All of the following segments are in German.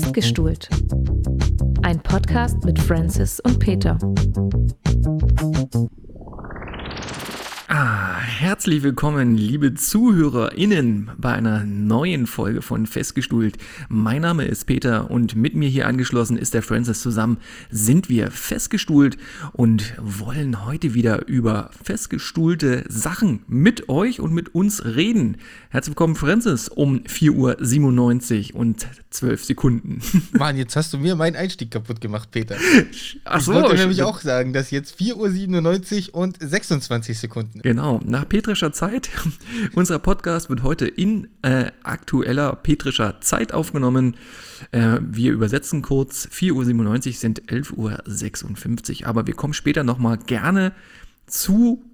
Festgestuhlt. Ein Podcast mit Francis und Peter. Ah, herzlich willkommen, liebe ZuhörerInnen, bei einer neuen Folge von Festgestuhlt. Mein Name ist Peter und mit mir hier angeschlossen ist der Francis. Zusammen sind wir festgestuhlt und wollen heute wieder über festgestuhlte Sachen mit euch und mit uns reden. Herzlich willkommen, Francis, um 4.97 Uhr und 12 Sekunden. Mann, jetzt hast du mir meinen Einstieg kaputt gemacht, Peter. Achso, ich wollte nämlich auch sagen, dass jetzt 4.97 Uhr und 26 Sekunden. Genau, nach petrischer Zeit. Unser Podcast wird heute in äh, aktueller petrischer Zeit aufgenommen. Äh, wir übersetzen kurz. 4.97 Uhr sind 11.56 Uhr. Aber wir kommen später nochmal gerne zu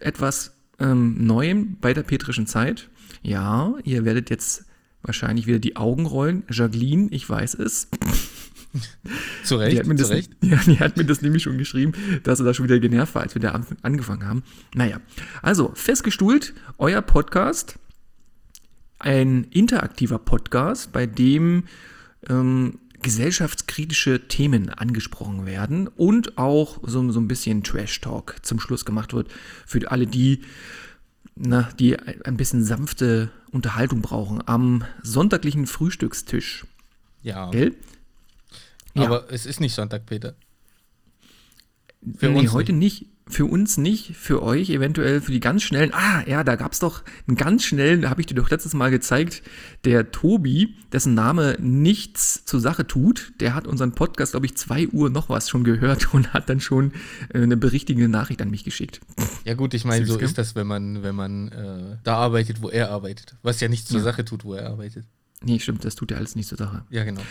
etwas ähm, Neuem bei der petrischen Zeit. Ja, ihr werdet jetzt wahrscheinlich wieder die Augen rollen. Jacqueline, ich weiß es. Zu Recht, die hat, mir zu das, Recht. Ja, die hat mir das nämlich schon geschrieben, dass er da schon wieder genervt war, als wir da an, angefangen haben. Naja, also festgestuhlt, euer Podcast, ein interaktiver Podcast, bei dem ähm, gesellschaftskritische Themen angesprochen werden und auch so, so ein bisschen Trash-Talk zum Schluss gemacht wird für alle die, na, die ein bisschen sanfte Unterhaltung brauchen am sonntaglichen Frühstückstisch. Ja. Gell? Ja. Aber es ist nicht Sonntag, Peter. Für nee, heute nicht. Für uns nicht, für euch eventuell, für die ganz schnellen. Ah, ja, da gab es doch einen ganz schnellen, da habe ich dir doch letztes Mal gezeigt, der Tobi, dessen Name nichts zur Sache tut, der hat unseren Podcast, glaube ich, 2 Uhr noch was schon gehört und hat dann schon äh, eine berichtigende Nachricht an mich geschickt. Ja gut, ich meine, so ist das, wenn man, wenn man äh, da arbeitet, wo er arbeitet. Was ja nichts zur ja. Sache tut, wo er arbeitet. Nee, stimmt, das tut ja alles nicht zur Sache. Ja, genau.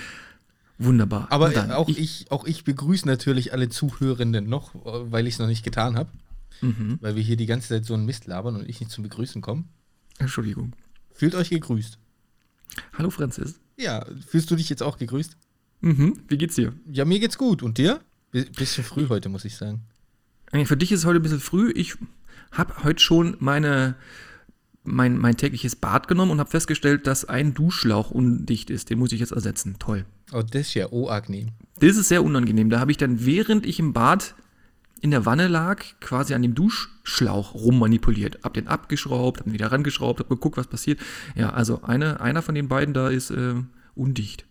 Wunderbar. Aber auch, ich, ich, auch ich begrüße natürlich alle Zuhörenden noch, weil ich es noch nicht getan habe. Mhm. Weil wir hier die ganze Zeit so einen Mist labern und ich nicht zum Begrüßen komme. Entschuldigung. Fühlt euch gegrüßt. Hallo Franzis. Ja, fühlst du dich jetzt auch gegrüßt? Mhm. Wie geht's dir? Ja, mir geht's gut. Und dir? B bisschen früh heute, muss ich sagen. Für dich ist es heute ein bisschen früh. Ich habe heute schon meine mein, mein tägliches Bad genommen und habe festgestellt, dass ein Duschschlauch undicht ist. Den muss ich jetzt ersetzen. Toll. Oh, das ist ja unangenehm. Das ist sehr unangenehm. Da habe ich dann, während ich im Bad in der Wanne lag, quasi an dem Duschschlauch rummanipuliert. Hab den abgeschraubt, hab ihn wieder rangeschraubt, hab geguckt, was passiert. Ja, also eine, einer von den beiden da ist äh, undicht.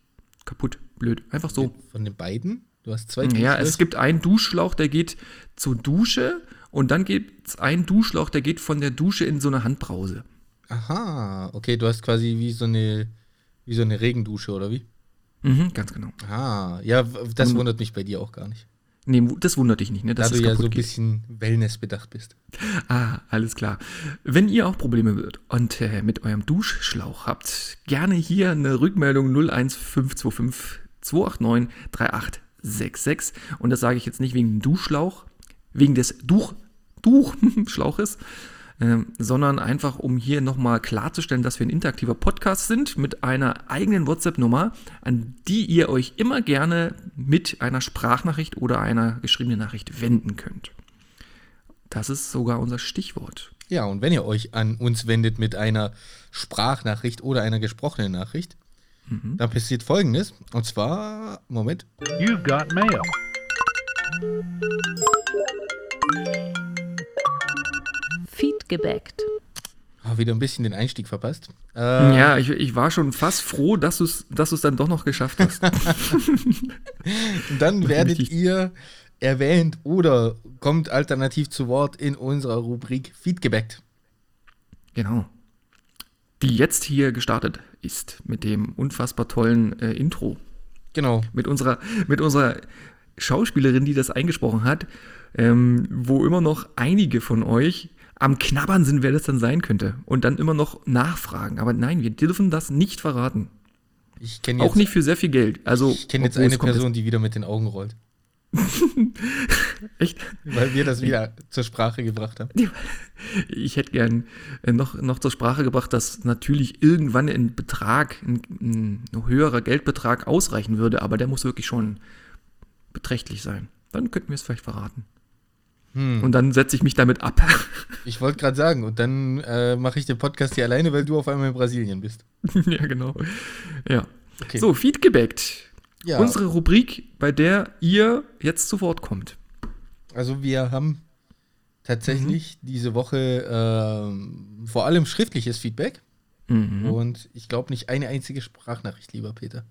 Kaputt. Blöd. Einfach so. Von den beiden? Du hast zwei Ja, es gibt einen Duschschlauch, der geht zur Dusche und dann gibt es einen Duschlauch, der geht von der Dusche in so eine Handbrause. Aha, okay, du hast quasi wie so eine, wie so eine Regendusche, oder wie? Mhm, ganz genau. Ah, ja, das und, wundert mich bei dir auch gar nicht. Nee, das wundert dich nicht, ne? Dass da du ja so ein bisschen Wellness bedacht bist. Ah, alles klar. Wenn ihr auch Probleme wird und äh, mit eurem Duschschlauch habt, gerne hier eine Rückmeldung 01525 289 3866. Und das sage ich jetzt nicht wegen dem Duschschlauch, wegen des Duch, Duchschlauches, äh, sondern einfach, um hier nochmal klarzustellen, dass wir ein interaktiver Podcast sind mit einer eigenen WhatsApp-Nummer, an die ihr euch immer gerne mit einer Sprachnachricht oder einer geschriebenen Nachricht wenden könnt. Das ist sogar unser Stichwort. Ja, und wenn ihr euch an uns wendet mit einer Sprachnachricht oder einer gesprochenen Nachricht, mhm. dann passiert folgendes. Und zwar, Moment. You've got mail. Feed gebackt. Oh, wieder ein bisschen den Einstieg verpasst. Ähm, ja, ich, ich, war schon fast froh, dass du es dass dann doch noch geschafft hast. dann werdet ihr erwähnt oder kommt alternativ zu Wort in unserer Rubrik Feed gebackt. Genau. Die jetzt hier gestartet ist mit dem unfassbar tollen äh, Intro. Genau. Mit unserer, mit unserer Schauspielerin, die das eingesprochen hat, ähm, wo immer noch einige von euch am Knabbern sind, wer das dann sein könnte. Und dann immer noch nachfragen. Aber nein, wir dürfen das nicht verraten. Ich jetzt, Auch nicht für sehr viel Geld. Also, ich kenne jetzt eine Person, die wieder mit den Augen rollt. Echt? Weil wir das wieder zur Sprache gebracht haben. Ich hätte gern äh, noch, noch zur Sprache gebracht, dass natürlich irgendwann ein Betrag, ein, ein höherer Geldbetrag ausreichen würde, aber der muss wirklich schon beträchtlich sein. Dann könnten wir es vielleicht verraten. Hm. Und dann setze ich mich damit ab. Ich wollte gerade sagen, und dann äh, mache ich den Podcast hier alleine, weil du auf einmal in Brasilien bist. ja, genau. Ja. Okay. So, Feedgebackt. Ja. Unsere Rubrik, bei der ihr jetzt zu Wort kommt. Also wir haben tatsächlich mhm. diese Woche äh, vor allem schriftliches Feedback. Mhm. Und ich glaube nicht eine einzige Sprachnachricht, lieber Peter.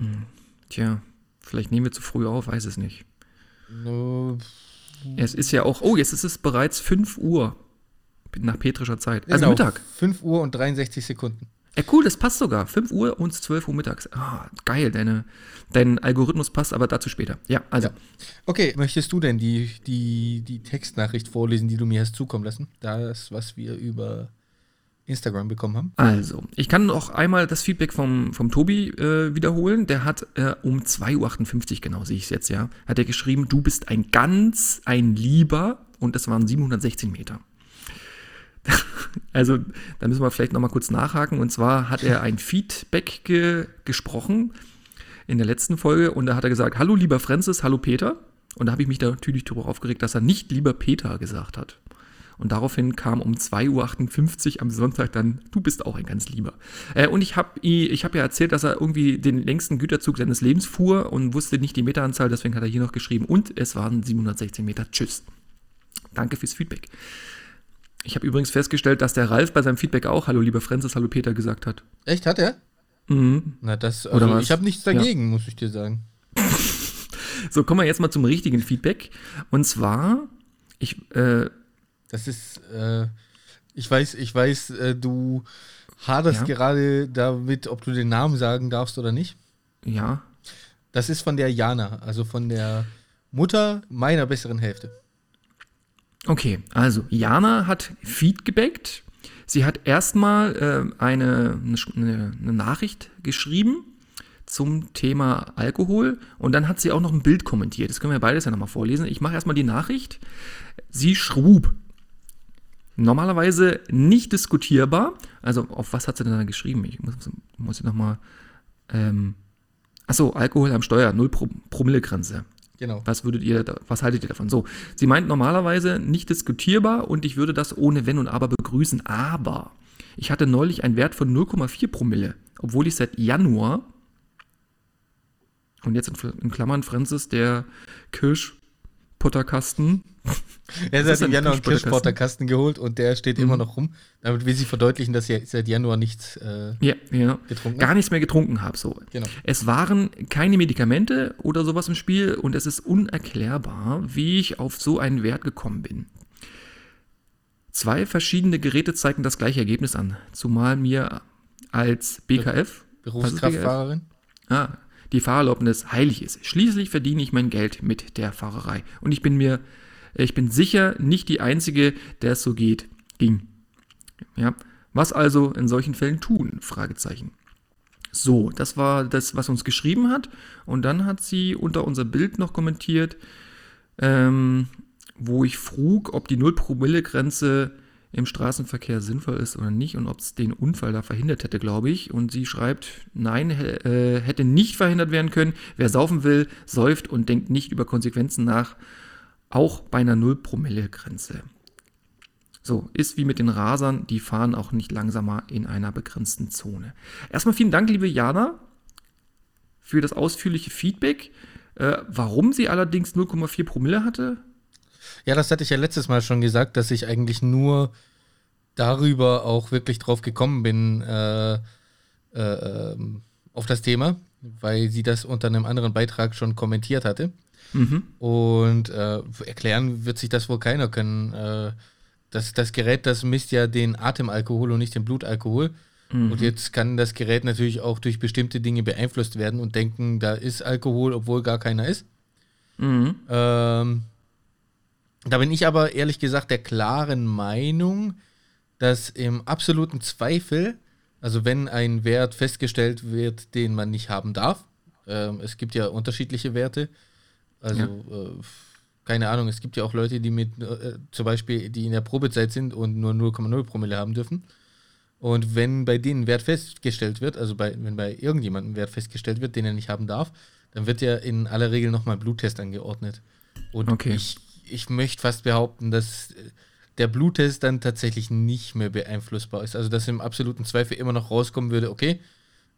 Mhm. Tja, vielleicht nehmen wir zu früh auf, weiß es nicht. No. Es ist ja auch, oh, jetzt ist es bereits 5 Uhr nach petrischer Zeit. Also genau, Mittag. 5 Uhr und 63 Sekunden. Ja, cool, das passt sogar. 5 Uhr und 12 Uhr mittags. Ah, geil, deine, dein Algorithmus passt, aber dazu später. Ja, also. Ja. Okay, möchtest du denn die, die, die Textnachricht vorlesen, die du mir hast zukommen lassen? Das, was wir über Instagram bekommen haben? Also, ich kann noch einmal das Feedback vom, vom Tobi äh, wiederholen. Der hat äh, um 2.58 Uhr, genau sehe ich es jetzt, ja, hat er geschrieben, du bist ein ganz, ein Lieber und das waren 716 Meter. Also, da müssen wir vielleicht nochmal kurz nachhaken. Und zwar hat er ein Feedback ge gesprochen in der letzten Folge und da hat er gesagt: Hallo, lieber Francis, hallo Peter. Und da habe ich mich da natürlich darüber aufgeregt, dass er nicht lieber Peter gesagt hat. Und daraufhin kam um 2.58 Uhr am Sonntag dann, du bist auch ein ganz lieber. Äh, und ich habe ich hab ja erzählt, dass er irgendwie den längsten Güterzug seines Lebens fuhr und wusste nicht die Meteranzahl, deswegen hat er hier noch geschrieben. Und es waren 716 Meter. Tschüss. Danke fürs Feedback. Ich habe übrigens festgestellt, dass der Ralf bei seinem Feedback auch Hallo lieber Francis, Hallo Peter gesagt hat. Echt, hat er? Mhm. Na, das, also Oder was? ich habe nichts dagegen, ja. muss ich dir sagen. so, kommen wir jetzt mal zum richtigen Feedback. Und zwar, ich, äh, Das ist, äh, ich weiß, ich weiß, äh, du haderst ja. gerade damit, ob du den Namen sagen darfst oder nicht. Ja. Das ist von der Jana, also von der Mutter meiner besseren Hälfte. Okay, also Jana hat Feedgebackt. Sie hat erstmal äh, eine, eine, eine Nachricht geschrieben zum Thema Alkohol und dann hat sie auch noch ein Bild kommentiert. Das können wir beides ja nochmal vorlesen. Ich mache erstmal die Nachricht. Sie schrub. Normalerweise nicht diskutierbar. Also auf was hat sie denn da geschrieben? Ich muss, muss ich nochmal... Ähm, achso, Alkohol am Steuer, 0 Promille-Grenze. Genau. Was würdet ihr, was haltet ihr davon? So, sie meint normalerweise nicht diskutierbar und ich würde das ohne Wenn und Aber begrüßen, aber ich hatte neulich einen Wert von 0,4 Promille, obwohl ich seit Januar und jetzt in, Klammern Francis der Kirschputterkasten er hat im Januar einen Kirschporterkasten geholt und der steht mhm. immer noch rum. Damit will sie verdeutlichen, dass sie seit Januar nichts äh, ja, ja. getrunken Gar nichts mehr getrunken habe. So. Genau. Es waren keine Medikamente oder sowas im Spiel und es ist unerklärbar, wie ich auf so einen Wert gekommen bin. Zwei verschiedene Geräte zeigen das gleiche Ergebnis an, zumal mir als BKF. Berufskraftfahrerin? Ah, die Fahrerlaubnis heilig ist. Schließlich verdiene ich mein Geld mit der Fahrerei. Und ich bin mir ich bin sicher nicht die Einzige, der es so geht, ging. Ja, was also in solchen Fällen tun? Fragezeichen. So, das war das, was uns geschrieben hat. Und dann hat sie unter unser Bild noch kommentiert, ähm, wo ich frug, ob die 0-Promille-Grenze im Straßenverkehr sinnvoll ist oder nicht und ob es den Unfall da verhindert hätte, glaube ich. Und sie schreibt, nein, äh, hätte nicht verhindert werden können. Wer saufen will, säuft und denkt nicht über Konsequenzen nach auch bei einer 0-Promille-Grenze. So, ist wie mit den Rasern, die fahren auch nicht langsamer in einer begrenzten Zone. Erstmal vielen Dank, liebe Jana, für das ausführliche Feedback. Äh, warum sie allerdings 0,4 Promille hatte? Ja, das hatte ich ja letztes Mal schon gesagt, dass ich eigentlich nur darüber auch wirklich drauf gekommen bin äh, äh, ähm, auf das Thema, weil sie das unter einem anderen Beitrag schon kommentiert hatte. Mhm. Und äh, erklären wird sich das wohl keiner können. Äh, das, das Gerät, das misst ja den Atemalkohol und nicht den Blutalkohol. Mhm. Und jetzt kann das Gerät natürlich auch durch bestimmte Dinge beeinflusst werden und denken, da ist Alkohol, obwohl gar keiner ist. Mhm. Ähm, da bin ich aber ehrlich gesagt der klaren Meinung, dass im absoluten Zweifel, also wenn ein Wert festgestellt wird, den man nicht haben darf, äh, es gibt ja unterschiedliche Werte, also, ja. äh, keine Ahnung, es gibt ja auch Leute, die mit, äh, zum Beispiel, die in der Probezeit sind und nur 0,0 Promille haben dürfen. Und wenn bei denen Wert festgestellt wird, also bei, wenn bei irgendjemandem Wert festgestellt wird, den er nicht haben darf, dann wird ja in aller Regel nochmal Bluttest angeordnet. Und okay. ich, ich möchte fast behaupten, dass äh, der Bluttest dann tatsächlich nicht mehr beeinflussbar ist. Also dass im absoluten Zweifel immer noch rauskommen würde, okay,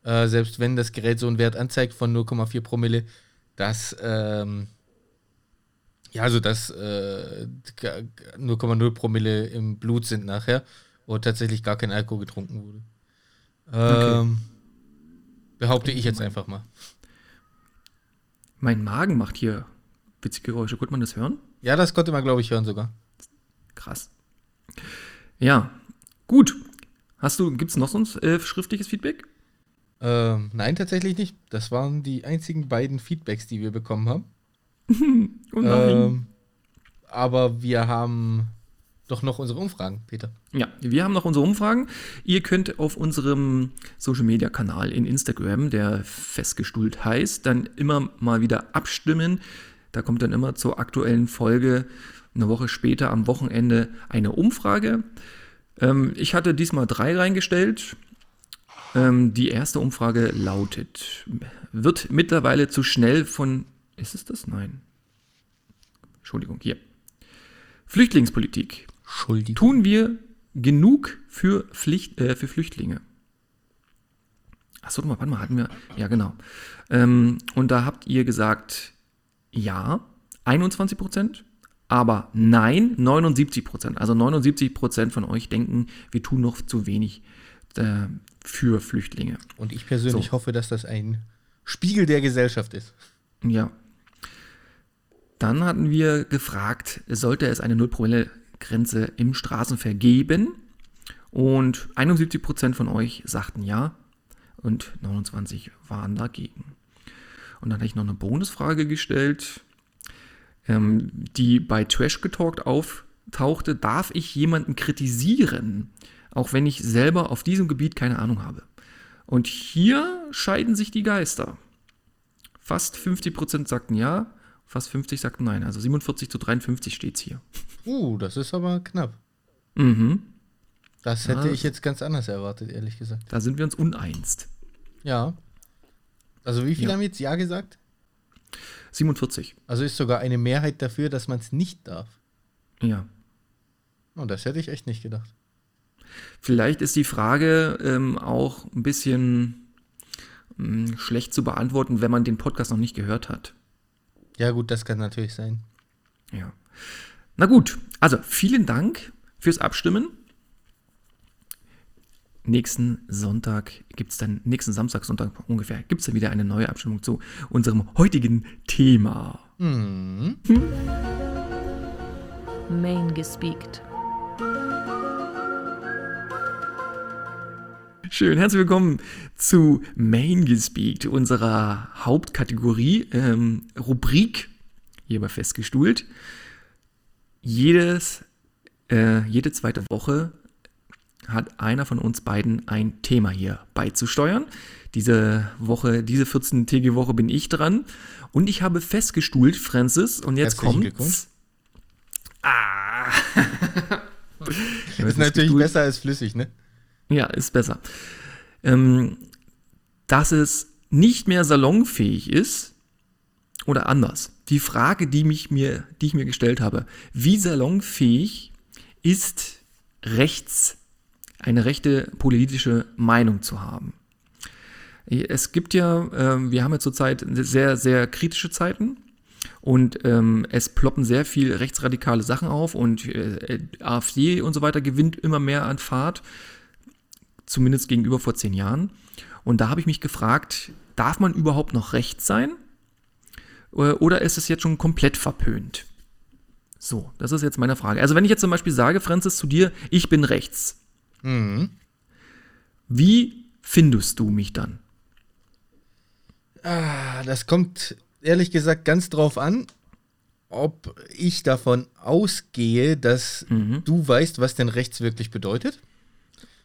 äh, selbst wenn das Gerät so einen Wert anzeigt von 0,4 Promille, dass, ähm, ja, also dass äh, 0,0 Promille im Blut sind nachher und tatsächlich gar kein Alkohol getrunken wurde. Ähm, okay. Behaupte ich jetzt einfach mal. Mein Magen macht hier witzige Geräusche. Konnte man das hören? Ja, das konnte man, glaube ich, hören sogar. Krass. Ja, gut. Hast du, gibt es noch sonst äh, schriftliches Feedback? Ähm, nein, tatsächlich nicht. Das waren die einzigen beiden Feedbacks, die wir bekommen haben. oh ähm, aber wir haben doch noch unsere Umfragen, Peter. Ja, wir haben noch unsere Umfragen. Ihr könnt auf unserem Social Media Kanal in Instagram, der festgestuhlt heißt, dann immer mal wieder abstimmen. Da kommt dann immer zur aktuellen Folge eine Woche später am Wochenende eine Umfrage. Ähm, ich hatte diesmal drei reingestellt. Ähm, die erste Umfrage lautet: Wird mittlerweile zu schnell von. Ist es das? Nein. Entschuldigung, hier. Flüchtlingspolitik. Tun wir genug für, Pflicht, äh, für Flüchtlinge? Achso, warte mal, hatten wir. Ja, genau. Ähm, und da habt ihr gesagt, ja, 21 Prozent, aber nein, 79 Prozent. Also 79 Prozent von euch denken, wir tun noch zu wenig äh, für Flüchtlinge. Und ich persönlich so. hoffe, dass das ein Spiegel der Gesellschaft ist. Ja. Dann hatten wir gefragt, sollte es eine Null-Promille-Grenze im Straßenverkehr geben? Und 71 Prozent von euch sagten ja und 29 waren dagegen. Und dann habe ich noch eine Bonusfrage gestellt, ähm, die bei Trash Getalkt auftauchte. Darf ich jemanden kritisieren, auch wenn ich selber auf diesem Gebiet keine Ahnung habe? Und hier scheiden sich die Geister. Fast 50% sagten ja, fast 50 sagten nein. Also 47 zu 53 steht es hier. Uh, das ist aber knapp. Mhm. Das hätte ja, ich jetzt ganz anders erwartet, ehrlich gesagt. Da sind wir uns uneinst. Ja. Also wie viele ja. haben jetzt Ja gesagt? 47. Also ist sogar eine Mehrheit dafür, dass man es nicht darf. Ja. Und oh, das hätte ich echt nicht gedacht. Vielleicht ist die Frage ähm, auch ein bisschen mh, hm, schlecht zu beantworten, wenn man den Podcast noch nicht gehört hat. Ja, gut, das kann natürlich sein. Ja. Na gut, also vielen Dank fürs Abstimmen nächsten Sonntag gibt es dann, nächsten Samstag, Sonntag ungefähr, gibt es dann wieder eine neue Abstimmung zu unserem heutigen Thema. Mhm. Hm? Main gespeakt. Schön, herzlich willkommen zu Main gespeakt, unserer Hauptkategorie, ähm, Rubrik, hierbei festgestuhlt. Jedes, äh, jede zweite Woche hat einer von uns beiden ein Thema hier beizusteuern. Diese Woche, diese 14-tägige Woche bin ich dran und ich habe festgestuhlt, Francis, und jetzt kommt. Ah. ist natürlich besser als flüssig, ne? Ja, ist besser. Ähm, dass es nicht mehr salonfähig ist oder anders. Die Frage, die, mich mir, die ich mir gestellt habe, wie salonfähig ist rechts eine rechte politische Meinung zu haben. Es gibt ja, äh, wir haben ja zurzeit sehr, sehr kritische Zeiten und ähm, es ploppen sehr viel rechtsradikale Sachen auf und äh, AfD und so weiter gewinnt immer mehr an Fahrt, zumindest gegenüber vor zehn Jahren. Und da habe ich mich gefragt, darf man überhaupt noch rechts sein? Äh, oder ist es jetzt schon komplett verpönt? So, das ist jetzt meine Frage. Also wenn ich jetzt zum Beispiel sage, Francis, zu dir, ich bin rechts, Mhm. Wie findest du mich dann? Ah, das kommt ehrlich gesagt ganz drauf an, ob ich davon ausgehe, dass mhm. du weißt, was denn rechts wirklich bedeutet.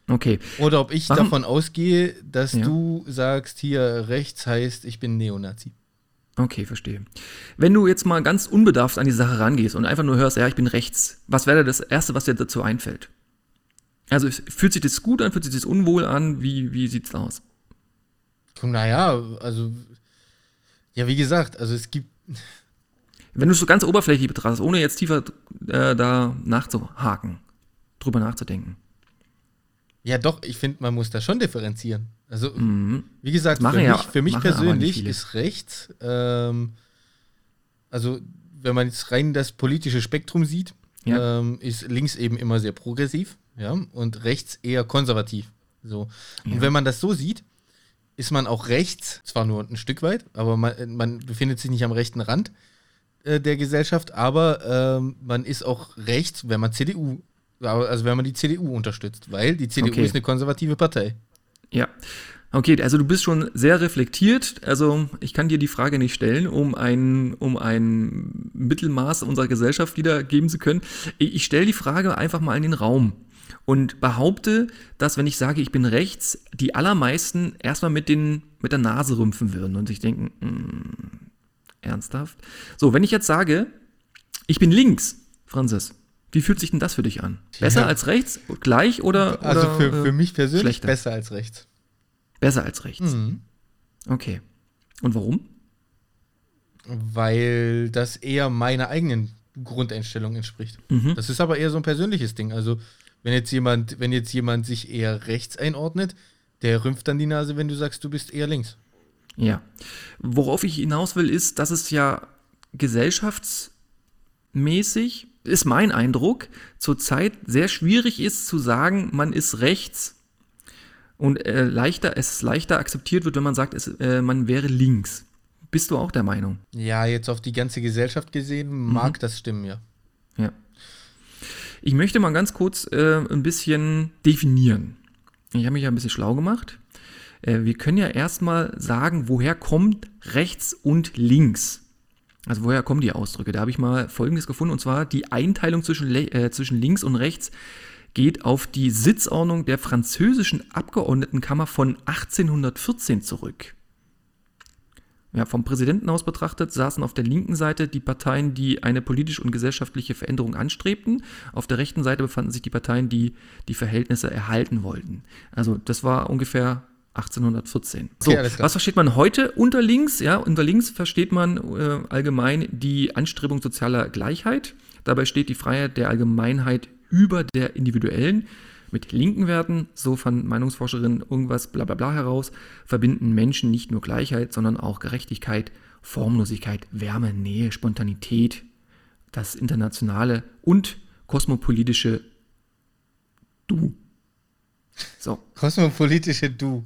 Okay. Oder ob ich Warum? davon ausgehe, dass ja. du sagst, hier rechts heißt, ich bin Neonazi. Okay, verstehe. Wenn du jetzt mal ganz unbedarft an die Sache rangehst und einfach nur hörst, ja, ich bin rechts, was wäre das Erste, was dir dazu einfällt? Also fühlt sich das gut an, fühlt sich das unwohl an? Wie, wie sieht es aus? Naja, also, ja, wie gesagt, also es gibt. Wenn du es so ganz oberflächlich betrachtest, ohne jetzt tiefer äh, da nachzuhaken, drüber nachzudenken. Ja, doch, ich finde, man muss da schon differenzieren. Also, mhm. wie gesagt, für mich, ja, für mich persönlich ist rechts, ähm, also wenn man jetzt rein das politische Spektrum sieht, ja. ähm, ist links eben immer sehr progressiv, ja, und rechts eher konservativ. So. Und ja. wenn man das so sieht, ist man auch rechts, zwar nur ein Stück weit, aber man, man befindet sich nicht am rechten Rand äh, der Gesellschaft, aber ähm, man ist auch rechts, wenn man CDU, also wenn man die CDU unterstützt, weil die CDU okay. ist eine konservative Partei. Ja. Okay, also du bist schon sehr reflektiert. Also ich kann dir die Frage nicht stellen, um ein, um ein Mittelmaß unserer Gesellschaft wiedergeben zu können. Ich stelle die Frage einfach mal in den Raum und behaupte, dass wenn ich sage, ich bin rechts, die allermeisten erstmal mit, den, mit der Nase rümpfen würden und sich denken, mm, ernsthaft? So, wenn ich jetzt sage, ich bin links, Franzis, wie fühlt sich denn das für dich an? Besser ja. als rechts? Gleich oder? Also oder, für, für mich persönlich schlechter? besser als rechts. Besser als rechts. Mhm. Okay. Und warum? Weil das eher meiner eigenen Grundeinstellung entspricht. Mhm. Das ist aber eher so ein persönliches Ding. Also, wenn jetzt jemand, wenn jetzt jemand sich eher rechts einordnet, der rümpft dann die Nase, wenn du sagst, du bist eher links. Ja. Worauf ich hinaus will, ist, dass es ja gesellschaftsmäßig, ist mein Eindruck, zurzeit sehr schwierig ist zu sagen, man ist rechts und äh, leichter, es leichter akzeptiert wird, wenn man sagt, es, äh, man wäre links. Bist du auch der Meinung? Ja, jetzt auf die ganze Gesellschaft gesehen, mag mhm. das stimmen, ja. Ja. Ich möchte mal ganz kurz äh, ein bisschen definieren. Ich habe mich ja ein bisschen schlau gemacht. Äh, wir können ja erstmal sagen, woher kommt rechts und links. Also woher kommen die Ausdrücke? Da habe ich mal Folgendes gefunden, und zwar die Einteilung zwischen, äh, zwischen links und rechts geht auf die Sitzordnung der französischen Abgeordnetenkammer von 1814 zurück. Ja, vom Präsidenten aus betrachtet saßen auf der linken Seite die Parteien, die eine politische und gesellschaftliche Veränderung anstrebten. Auf der rechten Seite befanden sich die Parteien, die die Verhältnisse erhalten wollten. Also das war ungefähr 1814. So, okay, was versteht man heute unter links? Ja, unter links versteht man äh, allgemein die Anstrebung sozialer Gleichheit. Dabei steht die Freiheit der Allgemeinheit über der individuellen. Mit linken Werten, so fand Meinungsforscherin irgendwas bla bla bla heraus, verbinden Menschen nicht nur Gleichheit, sondern auch Gerechtigkeit, Formlosigkeit, Wärme, Nähe, Spontanität, das internationale und kosmopolitische Du. So. Kosmopolitische Du.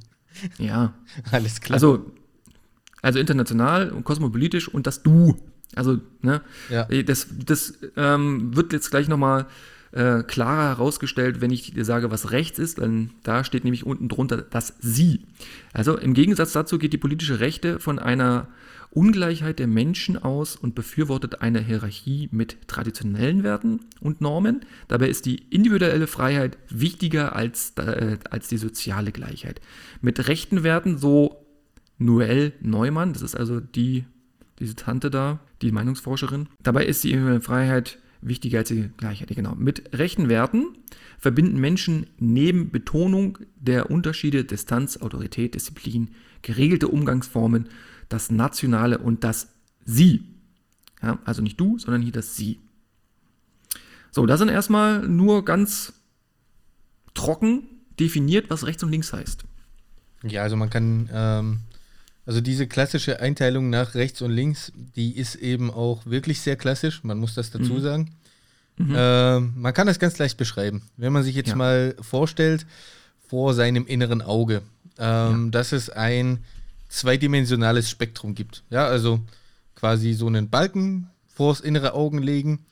Ja. Alles klar. Also, also international und kosmopolitisch und das Du. Also, ne? Ja. Das, das ähm, wird jetzt gleich nochmal äh, klarer herausgestellt, wenn ich dir sage, was rechts ist, denn da steht nämlich unten drunter das Sie. Also im Gegensatz dazu geht die politische Rechte von einer Ungleichheit der Menschen aus und befürwortet eine Hierarchie mit traditionellen Werten und Normen. Dabei ist die individuelle Freiheit wichtiger als, äh, als die soziale Gleichheit. Mit rechten Werten, so Noel Neumann, das ist also die, diese Tante da, die Meinungsforscherin. Dabei ist die Freiheit wichtiger als die Gleichheit. Genau. Mit rechten Werten verbinden Menschen neben Betonung der Unterschiede Distanz, Autorität, Disziplin, geregelte Umgangsformen das Nationale und das Sie. Ja, also nicht du, sondern hier das Sie. So, das sind erstmal nur ganz trocken definiert, was rechts und links heißt. Ja, also man kann, ähm, also diese klassische Einteilung nach rechts und links, die ist eben auch wirklich sehr klassisch, man muss das dazu mhm. sagen. Mhm. Ähm, man kann das ganz leicht beschreiben. Wenn man sich jetzt ja. mal vorstellt, vor seinem inneren Auge, ähm, ja. dass es ein zweidimensionales Spektrum gibt. Ja, also quasi so einen Balken vors innere Augen legen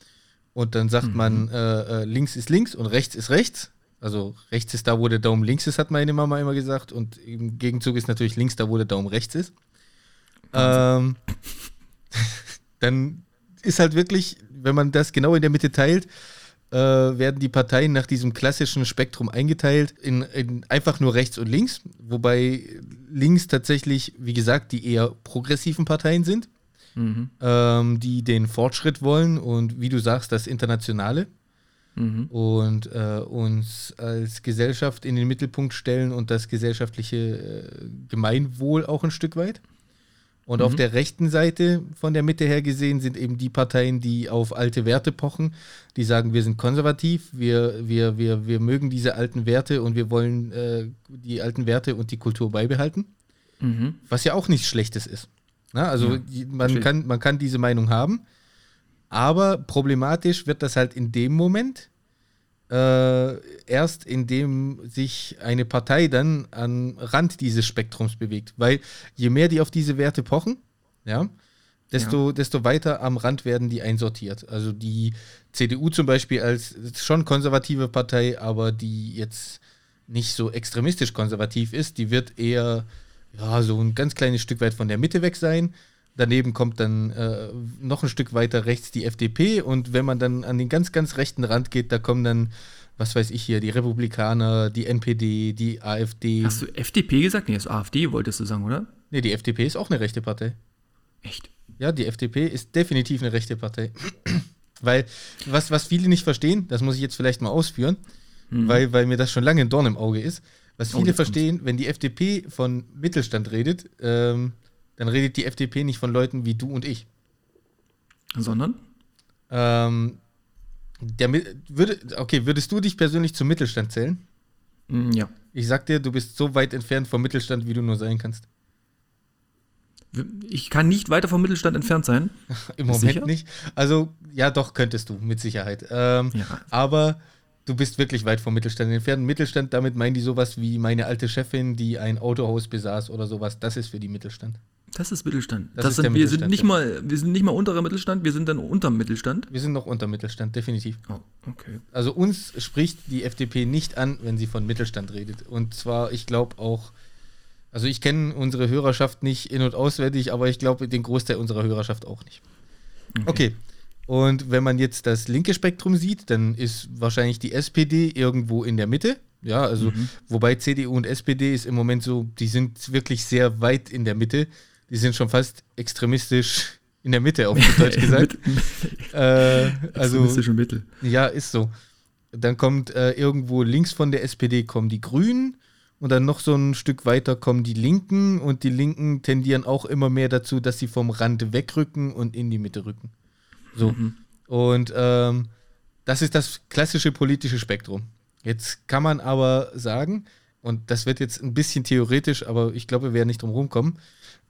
und dann sagt mhm. man, äh, äh, links ist links und rechts ist rechts. Also rechts ist da, wo der Daumen links ist, hat meine Mama immer gesagt. Und im Gegenzug ist natürlich links da, wo der Daumen rechts ist. Ähm, dann ist halt wirklich, wenn man das genau in der Mitte teilt, äh, werden die Parteien nach diesem klassischen Spektrum eingeteilt in, in, einfach nur rechts und links, wobei links tatsächlich, wie gesagt, die eher progressiven Parteien sind, mhm. ähm, die den Fortschritt wollen und wie du sagst, das Internationale. Mhm. Und äh, uns als Gesellschaft in den Mittelpunkt stellen und das gesellschaftliche äh, Gemeinwohl auch ein Stück weit. Und auf der rechten Seite von der Mitte her gesehen sind eben die Parteien, die auf alte Werte pochen, die sagen, wir sind konservativ, wir, wir, wir, wir mögen diese alten Werte und wir wollen äh, die alten Werte und die Kultur beibehalten. Mhm. Was ja auch nichts Schlechtes ist. Na, also Ja, man, kann, man kann diese Meinung haben, aber problematisch wird das halt in dem Moment, äh, erst indem sich eine Partei dann am Rand dieses Spektrums bewegt. Weil je mehr die auf diese Werte pochen, ja, desto, desto weiter am Rand werden die einsortiert. Also die CDU zum Beispiel als schon konservative Partei, aber die jetzt nicht so extremistisch konservativ ist, die wird eher ja, so ein ganz kleines Stück weit von der Mitte weg sein. Daneben kommt dann äh, noch ein Stück weiter rechts die FDP und wenn man dann an den ganz, ganz rechten Rand geht, da kommen dann, was weiß ich hier, die Republikaner, die NPD, die AfD. Hast du FDP gesagt? Nee, das ist AfD, wolltest du sagen, oder? Nee, die FDP ist auch eine rechte Partei. Echt? Ja, die FDP ist definitiv eine rechte Partei. weil, was, was viele nicht verstehen, das muss ich jetzt vielleicht mal ausführen, weil, weil mir das schon lange ein Dorn im Auge ist. Was Oh, viele kommt's. verstehen, wenn die FDP von Mittelstand redet, ähm, dann redet die FDP nicht von Leuten wie du und ich. Sondern? Ähm, der, würde, okay, würdest du dich persönlich zum Mittelstand zählen? Mm, Ja. Ich sag dir, du bist so weit entfernt vom Mittelstand, wie du nur sein kannst. Ich kann nicht weiter vom Mittelstand entfernt sein. Im Moment sicher? nicht. Also, ja, doch, könntest du, mit Sicherheit. Ähm, Ja. Aber du bist wirklich weit vom Mittelstand entfernt. Mittelstand, damit meinen die sowas wie meine alte Chefin, die ein Autohaus besaß oder sowas. Das ist für die Mittelstand. Das ist Mittelstand. Das Das ist sind, wir, sind Mittelstand, nicht ja. mal, wir sind nicht mal unterer Mittelstand, wir sind dann unterm Mittelstand. Wir sind noch unter Mittelstand, definitiv. Oh, okay. Also uns spricht die FDP nicht an, wenn sie von Mittelstand redet. Und zwar, ich glaube auch, also ich kenne unsere Hörerschaft nicht in- und auswendig, aber ich glaube den Großteil unserer Hörerschaft auch nicht. Okay. Und wenn man jetzt das linke Spektrum sieht, dann ist wahrscheinlich die SPD irgendwo in der Mitte. Ja, also wobei CDU und SPD ist im Moment so, die sind wirklich sehr weit in der Mitte. Die sind schon fast extremistisch in der Mitte, auf Deutsch gesagt. äh, also Extremistische Mittel. ja, ist so. Dann kommt äh, irgendwo links von der SPD kommen die Grünen und dann noch so ein Stück weiter kommen die Linken und die Linken tendieren auch immer mehr dazu, dass sie vom Rand wegrücken und in die Mitte rücken. So. Und ähm, das ist das klassische politische Spektrum. Jetzt kann man aber sagen, und das wird jetzt ein bisschen theoretisch, aber ich glaube, wir werden nicht drum rumkommen,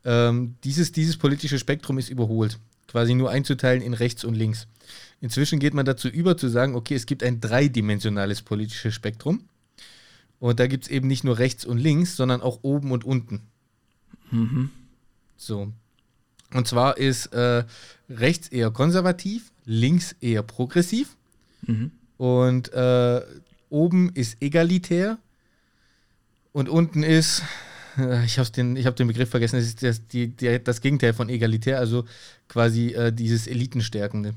ähm, dieses, dieses politische Spektrum ist überholt. Quasi nur einzuteilen in rechts und links. Inzwischen geht man dazu über zu sagen, okay, es gibt ein dreidimensionales politisches Spektrum. Und da gibt es eben nicht nur rechts und links, sondern auch oben und unten. So. Und zwar ist äh, rechts eher konservativ, links eher progressiv. Und äh, oben ist egalitär. Und unten ist, ich habe den, ich hab den Begriff vergessen, das ist das, die, der, das Gegenteil von egalitär, also quasi äh, dieses Elitenstärkende.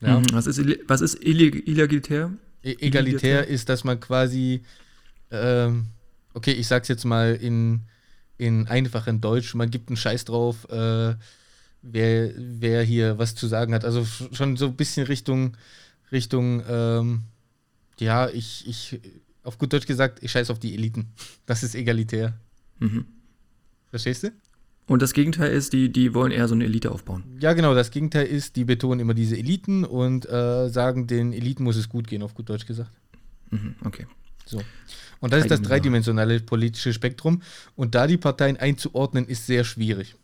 Ja. Mhm. Was ist, was ist illegalitär? E- Egalitär ist, dass man quasi, ähm, okay, ich sag's jetzt mal in, in einfachen Deutsch, man gibt einen Scheiß drauf, äh, wer, wer hier was zu sagen hat. Also sch- schon so ein bisschen Richtung, Richtung, ähm, ja, ich, ich, auf gut Deutsch gesagt, ich scheiß auf die Eliten. Das ist egalitär. Mhm. Verstehst du? Und das Gegenteil ist, die, die wollen eher so eine Elite aufbauen. Ja, genau, das Gegenteil ist, die betonen immer diese Eliten und äh, sagen, den Eliten muss es gut gehen, auf gut Deutsch gesagt. Mhm. Okay. So. Und das ist das Dreidimensional. dreidimensionale politische Spektrum. Und da die Parteien einzuordnen, ist sehr schwierig.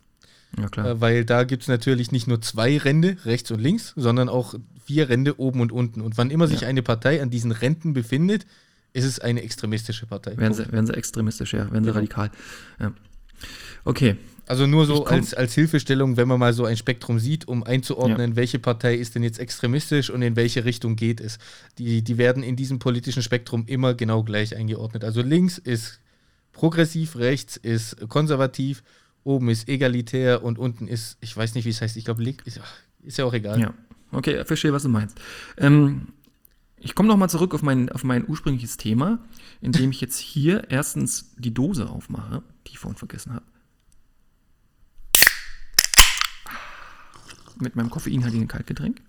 Ja, klar. Äh, weil da gibt es natürlich nicht nur zwei Ränder, rechts und links, sondern auch vier Ränder oben und unten. Und wann immer sich Ja. eine Partei an diesen Rändern befindet, ist es eine extremistische Partei. werden, sie, werden sie extremistisch, ja, werden sie Genau. radikal. Ja. Okay. Also nur so als, als Hilfestellung, wenn man mal so ein Spektrum sieht, um einzuordnen, welche Partei ist denn jetzt extremistisch und in welche Richtung geht es. Die, die werden in diesem politischen Spektrum immer genau gleich eingeordnet. Also links ist progressiv, rechts ist konservativ, oben ist egalitär und unten ist, ich weiß nicht, wie es heißt, ich glaube, ist, ist ja auch egal. Ja. Okay, verstehe, was du meinst. Ähm, ich komme nochmal zurück auf mein, auf mein ursprüngliches Thema, indem ich jetzt hier erstens die Dose aufmache, die ich vorhin vergessen habe. Mit meinem koffeinhaltigen Kaltgetränk.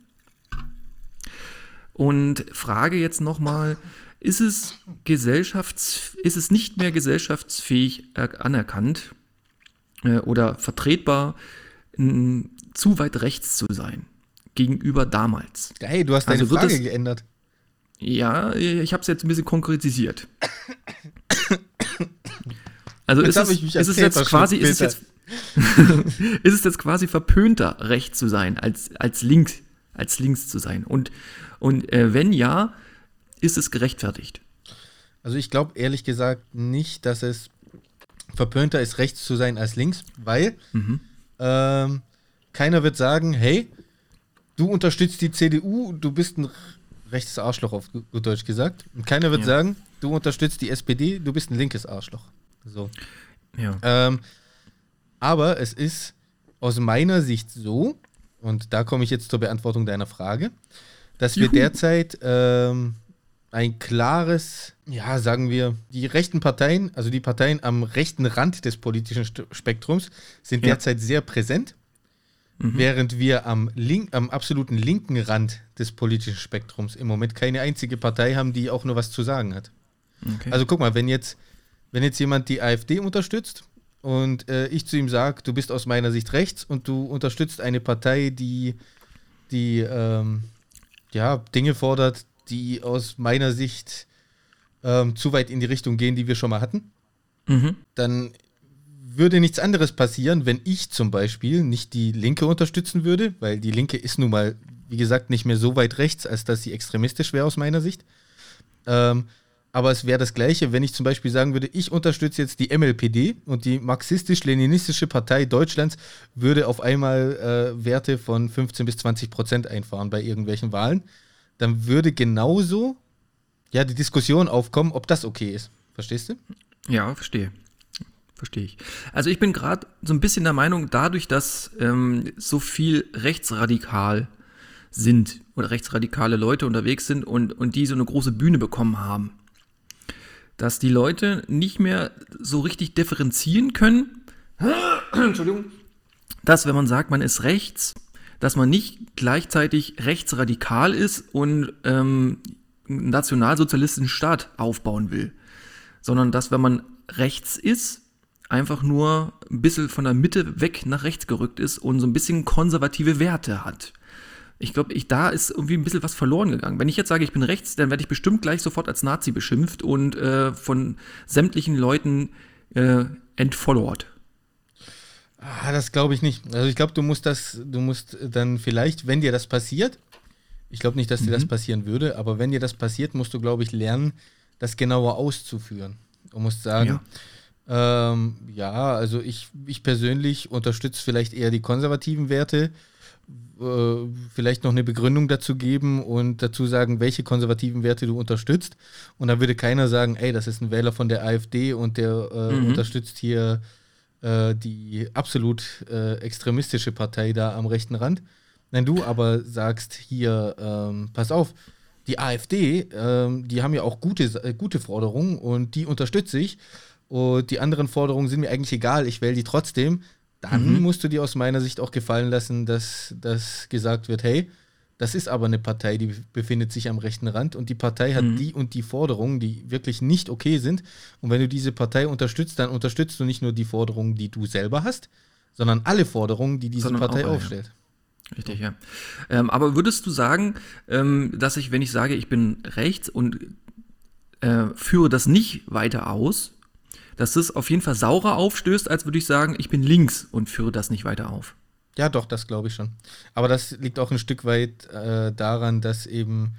Und frage jetzt nochmal, ist es, Gesellschafts-, ist es nicht mehr gesellschaftsfähig äh, anerkannt äh, oder vertretbar, zu weit rechts zu sein gegenüber damals. Hey, du hast deine Also Frage es- geändert. Ja, ich habe es jetzt ein bisschen konkretisiert. Also Jetzt ist es, ist es jetzt quasi, ist es jetzt, ist es jetzt quasi verpönter, rechts zu sein, als, als links, als links zu sein? Und, und äh, wenn ja, ist es gerechtfertigt? Also ich glaube ehrlich gesagt nicht, dass es verpönter ist, rechts zu sein als links, weil ähm, keiner wird sagen, hey, du unterstützt die CDU, du bist ein rechtes Arschloch auf gut Deutsch gesagt. Und keiner wird Ja. sagen, du unterstützt die SPD, du bist ein linkes Arschloch. So. Ja. Ähm, aber es ist aus meiner Sicht so, und da komme ich jetzt zur Beantwortung deiner Frage, dass wir Juhu. derzeit ähm, ein klares, ja, sagen wir, die rechten Parteien, also die Parteien am rechten Rand des politischen Spektrums, sind Ja. derzeit sehr präsent, während wir am, link, am absoluten linken Rand des politischen Spektrums im Moment keine einzige Partei haben, die auch nur was zu sagen hat. Okay. Also guck mal, wenn jetzt, wenn jetzt jemand die AfD unterstützt und äh, ich zu ihm sage, du bist aus meiner Sicht rechts und du unterstützt eine Partei, die, die ähm, ja, Dinge fordert, die aus meiner Sicht ähm, zu weit in die Richtung gehen, die wir schon mal hatten, mhm. dann würde nichts anderes passieren, wenn ich zum Beispiel nicht die Linke unterstützen würde, weil die Linke ist nun mal, wie gesagt, nicht mehr so weit rechts, als dass sie extremistisch wäre aus meiner Sicht. Ähm, aber es wäre das Gleiche, wenn ich zum Beispiel sagen würde, ich unterstütze jetzt die MLPD und die Marxistisch-Leninistische Partei Deutschlands würde auf einmal äh, Werte von 15 bis 20 Prozent einfahren bei irgendwelchen Wahlen. Dann würde genauso ja, die Diskussion aufkommen, ob das okay ist. Verstehst du? Ja, verstehe. Verstehe ich. Also ich bin gerade so ein bisschen der Meinung, dadurch, dass ähm, so viel rechtsradikal sind oder rechtsradikale Leute unterwegs sind und, und die so eine große Bühne bekommen haben, dass die Leute nicht mehr so richtig differenzieren können, Entschuldigung, dass wenn man sagt, man ist rechts, dass man nicht gleichzeitig rechtsradikal ist und ähm, einen nationalsozialistischen Staat aufbauen will sondern dass, wenn man rechts ist, einfach nur ein bisschen von der Mitte weg nach rechts gerückt ist und so ein bisschen konservative Werte hat. Ich glaube, ich, da ist irgendwie ein bisschen was verloren gegangen. Wenn ich jetzt sage, ich bin rechts, dann werde ich bestimmt gleich sofort als Nazi beschimpft und äh, von sämtlichen Leuten äh, entfollowed. Ah, das glaube ich nicht. Also ich glaube, du musst das, du musst dann vielleicht, wenn dir das passiert, ich glaube nicht, dass dir das passieren würde, aber wenn dir das passiert, musst du, glaube ich, lernen, das genauer auszuführen. Du musst sagen, ja, ähm, ja also ich, ich persönlich unterstütze vielleicht eher die konservativen Werte, äh, vielleicht noch eine Begründung dazu geben und dazu sagen, welche konservativen Werte du unterstützt. Und dann würde keiner sagen, ey, das ist ein Wähler von der AfD und der äh, Mhm. unterstützt hier äh, die absolut äh, extremistische Partei da am rechten Rand. Wenn du aber sagst, hier, ähm, pass auf, die AfD, ähm, die haben ja auch gute, äh, gute Forderungen und die unterstütze ich. Und die anderen Forderungen sind mir eigentlich egal, ich wähle die trotzdem. Dann Mhm. musst du dir aus meiner Sicht auch gefallen lassen, dass, dass gesagt wird, hey, das ist aber eine Partei, die befindet sich am rechten Rand und die Partei hat Mhm. die und die Forderungen, die wirklich nicht okay sind. Und wenn du diese Partei unterstützt, dann unterstützt du nicht nur die Forderungen, die du selber hast, sondern alle Forderungen, die diese Sondern Partei auch aufstellt. Richtig, ja. Ähm, aber würdest du sagen, ähm, dass ich, wenn ich sage, ich bin rechts und äh, führe das nicht weiter aus, dass das auf jeden Fall saurer aufstößt, als würde ich sagen, ich bin links und führe das nicht weiter auf? Ja, doch, das glaube ich schon. Aber das liegt auch ein Stück weit äh, daran, dass eben,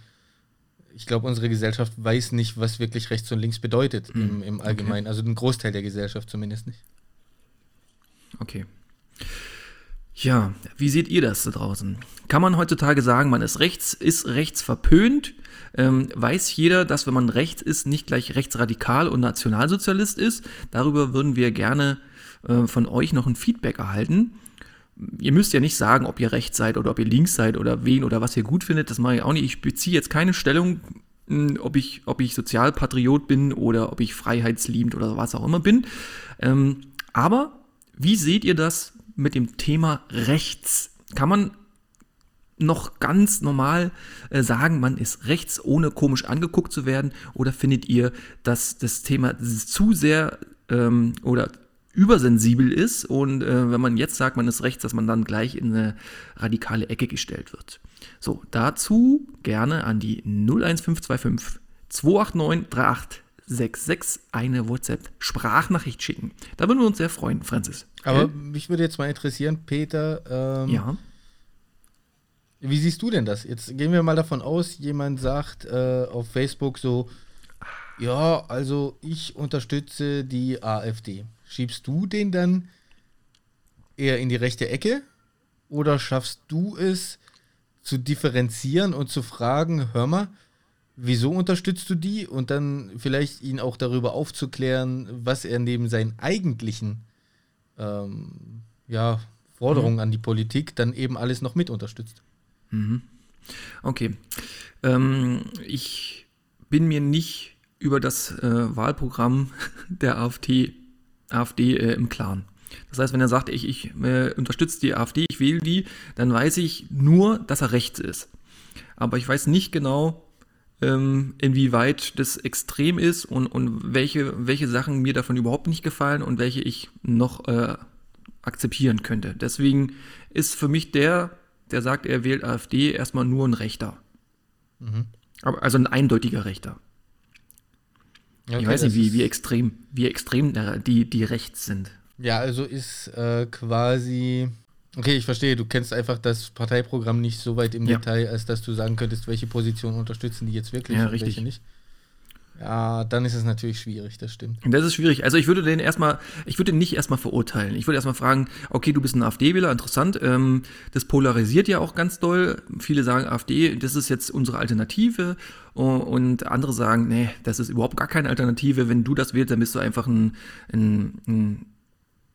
ich glaube, unsere Gesellschaft weiß nicht, was wirklich rechts und links bedeutet im, im Allgemeinen. Also ein Großteil der Gesellschaft zumindest nicht. Okay. Ja, wie seht ihr das da draußen? Kann man heutzutage sagen, man ist rechts, ist rechts verpönt? Ähm, weiß jeder, dass wenn man rechts ist, nicht gleich rechtsradikal und Nationalsozialist ist? Darüber würden wir gerne äh, von euch noch ein Feedback erhalten. Ihr müsst ja nicht sagen, ob ihr rechts seid oder ob ihr links seid oder wen oder was ihr gut findet. Das mache ich auch nicht. Ich beziehe jetzt keine Stellung, mh, ob ich, ob ich Sozialpatriot bin oder ob ich freiheitsliebend oder was auch immer bin. Ähm, aber wie seht ihr das mit dem Thema rechts? Kann man noch ganz normal äh, sagen, man ist rechts, ohne komisch angeguckt zu werden? Oder findet ihr, dass das Thema zu sehr ähm, oder übersensibel ist und äh, wenn man jetzt sagt, man ist rechts, dass man dann gleich in eine radikale Ecke gestellt wird. So, dazu gerne an die 01525 289 3866 eine WhatsApp-Sprachnachricht schicken. Da würden wir uns sehr freuen, Francis. Aber mich würde jetzt mal interessieren, Peter. Ähm, ja. Wie siehst du denn das? Jetzt gehen wir mal davon aus, jemand sagt äh, auf Facebook so, ja, also ich unterstütze die AfD. Schiebst du den dann eher in die rechte Ecke oder schaffst du es zu differenzieren und zu fragen, hör mal, wieso unterstützt du die und dann vielleicht ihn auch darüber aufzuklären, was er neben seinen eigentlichen ähm, ja, Forderungen mhm. an die Politik dann eben alles noch mit unterstützt. Mhm. Okay. Ähm, ich bin mir nicht über das äh, Wahlprogramm der AfD, AfD äh, im Klaren. Das heißt, wenn er sagt, ich, ich äh, unterstütze die AfD, ich wähle die, dann weiß ich nur, dass er rechts ist. Aber ich weiß nicht genau, ähm, inwieweit das extrem ist und, und welche, welche Sachen mir davon überhaupt nicht gefallen und welche ich noch äh, akzeptieren könnte. Deswegen ist für mich der der sagt, er wählt AfD, erstmal nur ein Rechter. Mhm. Also ein eindeutiger Rechter. Okay, ich weiß nicht, wie, wie extrem, wie extrem die, die rechts sind. Ja, also ist äh, quasi. Okay, ich verstehe, du kennst einfach das Parteiprogramm nicht so weit im ja. Detail, als dass du sagen könntest, welche Positionen unterstützen die jetzt wirklich ja, und richtig. welche nicht. Ja, dann ist es natürlich schwierig, das stimmt. Das ist schwierig. Also ich würde den erstmal, ich würde den nicht erstmal verurteilen. Ich würde erstmal fragen, okay, du bist ein AfD-Wähler, interessant. Ähm, das polarisiert ja auch ganz doll. Viele sagen, AfD, das ist jetzt unsere Alternative. Und andere sagen, nee, das ist überhaupt gar keine Alternative. Wenn du das wählst, dann bist du einfach ein, ein, ein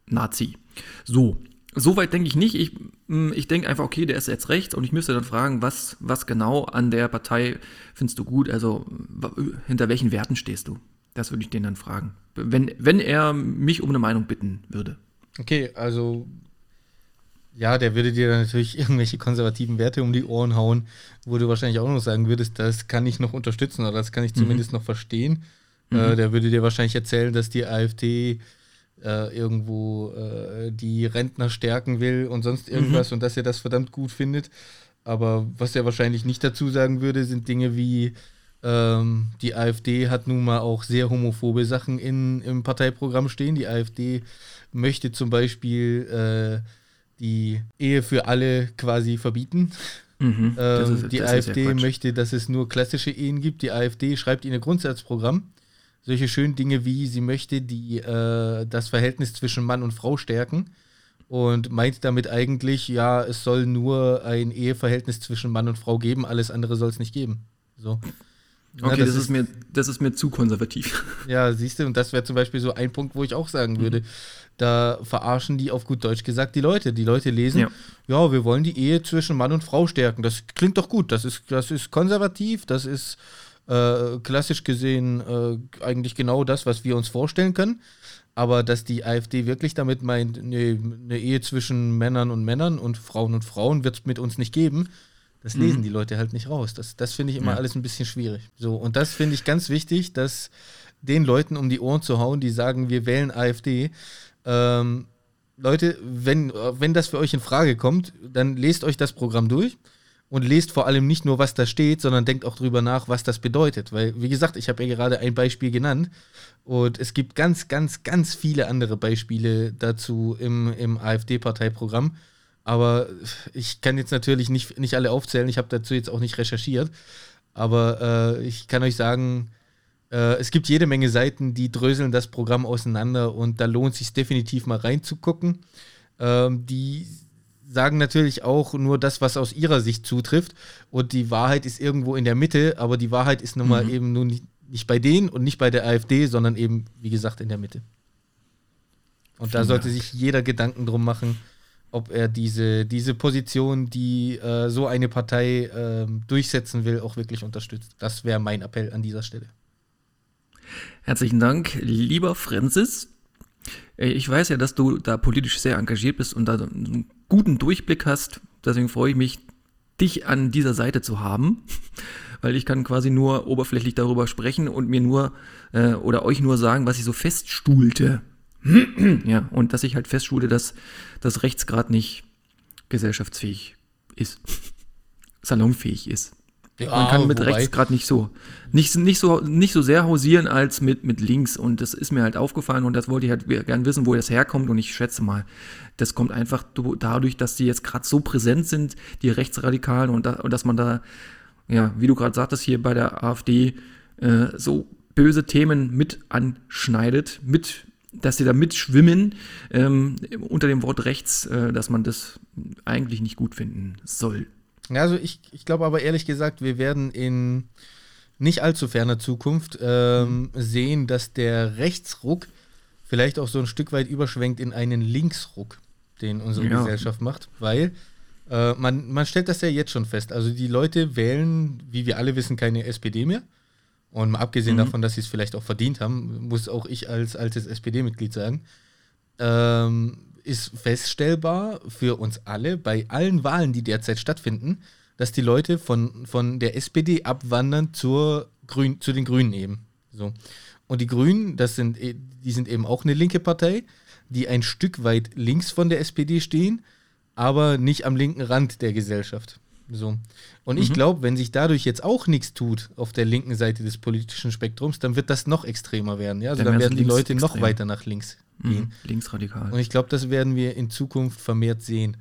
Nazi. So, Soweit denke ich nicht. Ich, hm, ich denke einfach, okay, der ist jetzt rechts und ich müsste dann fragen, was, was genau an der Partei findest du gut? Also hinter welchen Werten stehst du? Das würde ich den dann fragen. Wenn, wenn er mich um eine Meinung bitten würde. Okay, also ja, der würde dir natürlich irgendwelche konservativen Werte um die Ohren hauen, wo du wahrscheinlich auch noch sagen würdest, das kann ich noch unterstützen oder das kann ich mhm. zumindest mhm. noch verstehen. Mhm. Äh, der würde dir wahrscheinlich erzählen, dass die AfD äh, irgendwo äh, die Rentner stärken will und sonst irgendwas mhm. und dass er das verdammt gut findet. Aber was er wahrscheinlich nicht dazu sagen würde, sind Dinge wie, ähm, die AfD hat nun mal auch sehr homophobe Sachen in, im Parteiprogramm stehen. Die AfD möchte zum Beispiel äh, die Ehe für alle quasi verbieten. Mhm, ähm, ist, die AfD möchte, dass es nur klassische Ehen gibt. Die AfD schreibt in ihr Grundsatzprogramm, solche schönen Dinge wie, sie möchte die, äh, das Verhältnis zwischen Mann und Frau stärken und meint damit eigentlich, ja, es soll nur ein Eheverhältnis zwischen Mann und Frau geben, alles andere soll es nicht geben. So. Okay, ja, das, das ist, mir, das ist mir zu konservativ. Ja, siehst du, und das wäre zum Beispiel so ein Punkt, wo ich auch sagen würde, da verarschen die auf gut Deutsch gesagt die Leute. Die Leute lesen, ja. ja, wir wollen die Ehe zwischen Mann und Frau stärken. Das klingt doch gut, das ist, das ist konservativ, das ist äh, klassisch gesehen äh, eigentlich genau das, was wir uns vorstellen können. Aber dass die AfD wirklich damit meint, nee, eine Ehe zwischen Männern und Männern und Frauen und Frauen wird es mit uns nicht geben, das mhm. lesen die Leute halt nicht raus. Das, das finde ich immer ja. alles ein bisschen schwierig. So, und das finde ich ganz wichtig, dass den Leuten um die Ohren zu hauen, die sagen, wir wählen AfD. Ähm, Leute, wenn, wenn das für euch in Frage kommt, dann lest euch das Programm durch und lest vor allem nicht nur, was da steht, sondern denkt auch drüber nach, was das bedeutet. Weil, wie gesagt, ich habe ja gerade ein Beispiel genannt und es gibt ganz, ganz, ganz viele andere Beispiele dazu im, im AfD-Parteiprogramm. Aber ich kann jetzt natürlich nicht, nicht alle aufzählen, ich habe dazu jetzt auch nicht recherchiert. Aber äh, ich kann euch sagen, äh, es gibt jede Menge Seiten, die dröseln das Programm auseinander und da lohnt es sich definitiv mal reinzugucken. Ähm, die sagen natürlich auch nur das, was aus ihrer Sicht zutrifft. Und die Wahrheit ist irgendwo in der Mitte, aber die Wahrheit ist nun mal mhm. eben nun nicht, nicht, bei denen und nicht bei der AfD, sondern eben, wie gesagt, in der Mitte. Und da sollte sich jeder Gedanken drum machen, ob er diese, diese Position, die äh, so eine Partei äh, durchsetzen will, auch wirklich unterstützt. Das wäre mein Appell an dieser Stelle. Herzlichen Dank, lieber Francis. Ich weiß ja, dass du da politisch sehr engagiert bist und da einen guten Durchblick hast. Deswegen freue ich mich, dich an dieser Seite zu haben, weil ich kann quasi nur oberflächlich darüber sprechen und mir nur äh, oder euch nur sagen, was ich so feststuhlte ja, und dass ich halt festschule, dass das rechts gerade nicht gesellschaftsfähig ist, salonfähig ist. Ja, Man kann mit rechts gerade nicht so, nicht, nicht so, nicht so sehr hausieren als mit, mit links. Und das ist mir halt aufgefallen und das wollte ich halt gern wissen, wo das herkommt. Und ich schätze mal, das kommt einfach dadurch, dass die jetzt gerade so präsent sind, die Rechtsradikalen, und, da, und dass man da, ja, wie du gerade sagtest, hier bei der AfD äh, so böse Themen mit anschneidet, mit dass sie da mitschwimmen ähm, unter dem Wort rechts, äh, dass man das eigentlich nicht gut finden soll. Also ich, ich glaube aber ehrlich gesagt, wir werden in nicht allzu ferner Zukunft ähm, sehen, dass der Rechtsruck vielleicht auch so ein Stück weit überschwenkt in einen Linksruck, den unsere ja. Gesellschaft macht, weil äh, man, man stellt das ja jetzt schon fest. Also die Leute wählen, wie wir alle wissen, keine SPD mehr. Und mal abgesehen mhm. davon, dass sie es vielleicht auch verdient haben, muss auch ich als altes SPD-Mitglied sagen, ähm, ist feststellbar für uns alle bei allen Wahlen, die derzeit stattfinden, dass die Leute von, von der SPD abwandern zur Grün, zu den Grünen eben. So. Und die Grünen, das sind, e, die sind eben auch eine linke Partei, die ein Stück weit links von der SPD stehen, aber nicht am linken Rand der Gesellschaft. So. Und mhm. ich glaube, wenn sich dadurch jetzt auch nichts tut auf der linken Seite des politischen Spektrums, dann wird das noch extremer werden. Ja? Also dann, dann werden die Leute extrem. noch weiter nach links mhm. gehen. Linksradikal. Und ich glaube, das werden wir in Zukunft vermehrt sehen.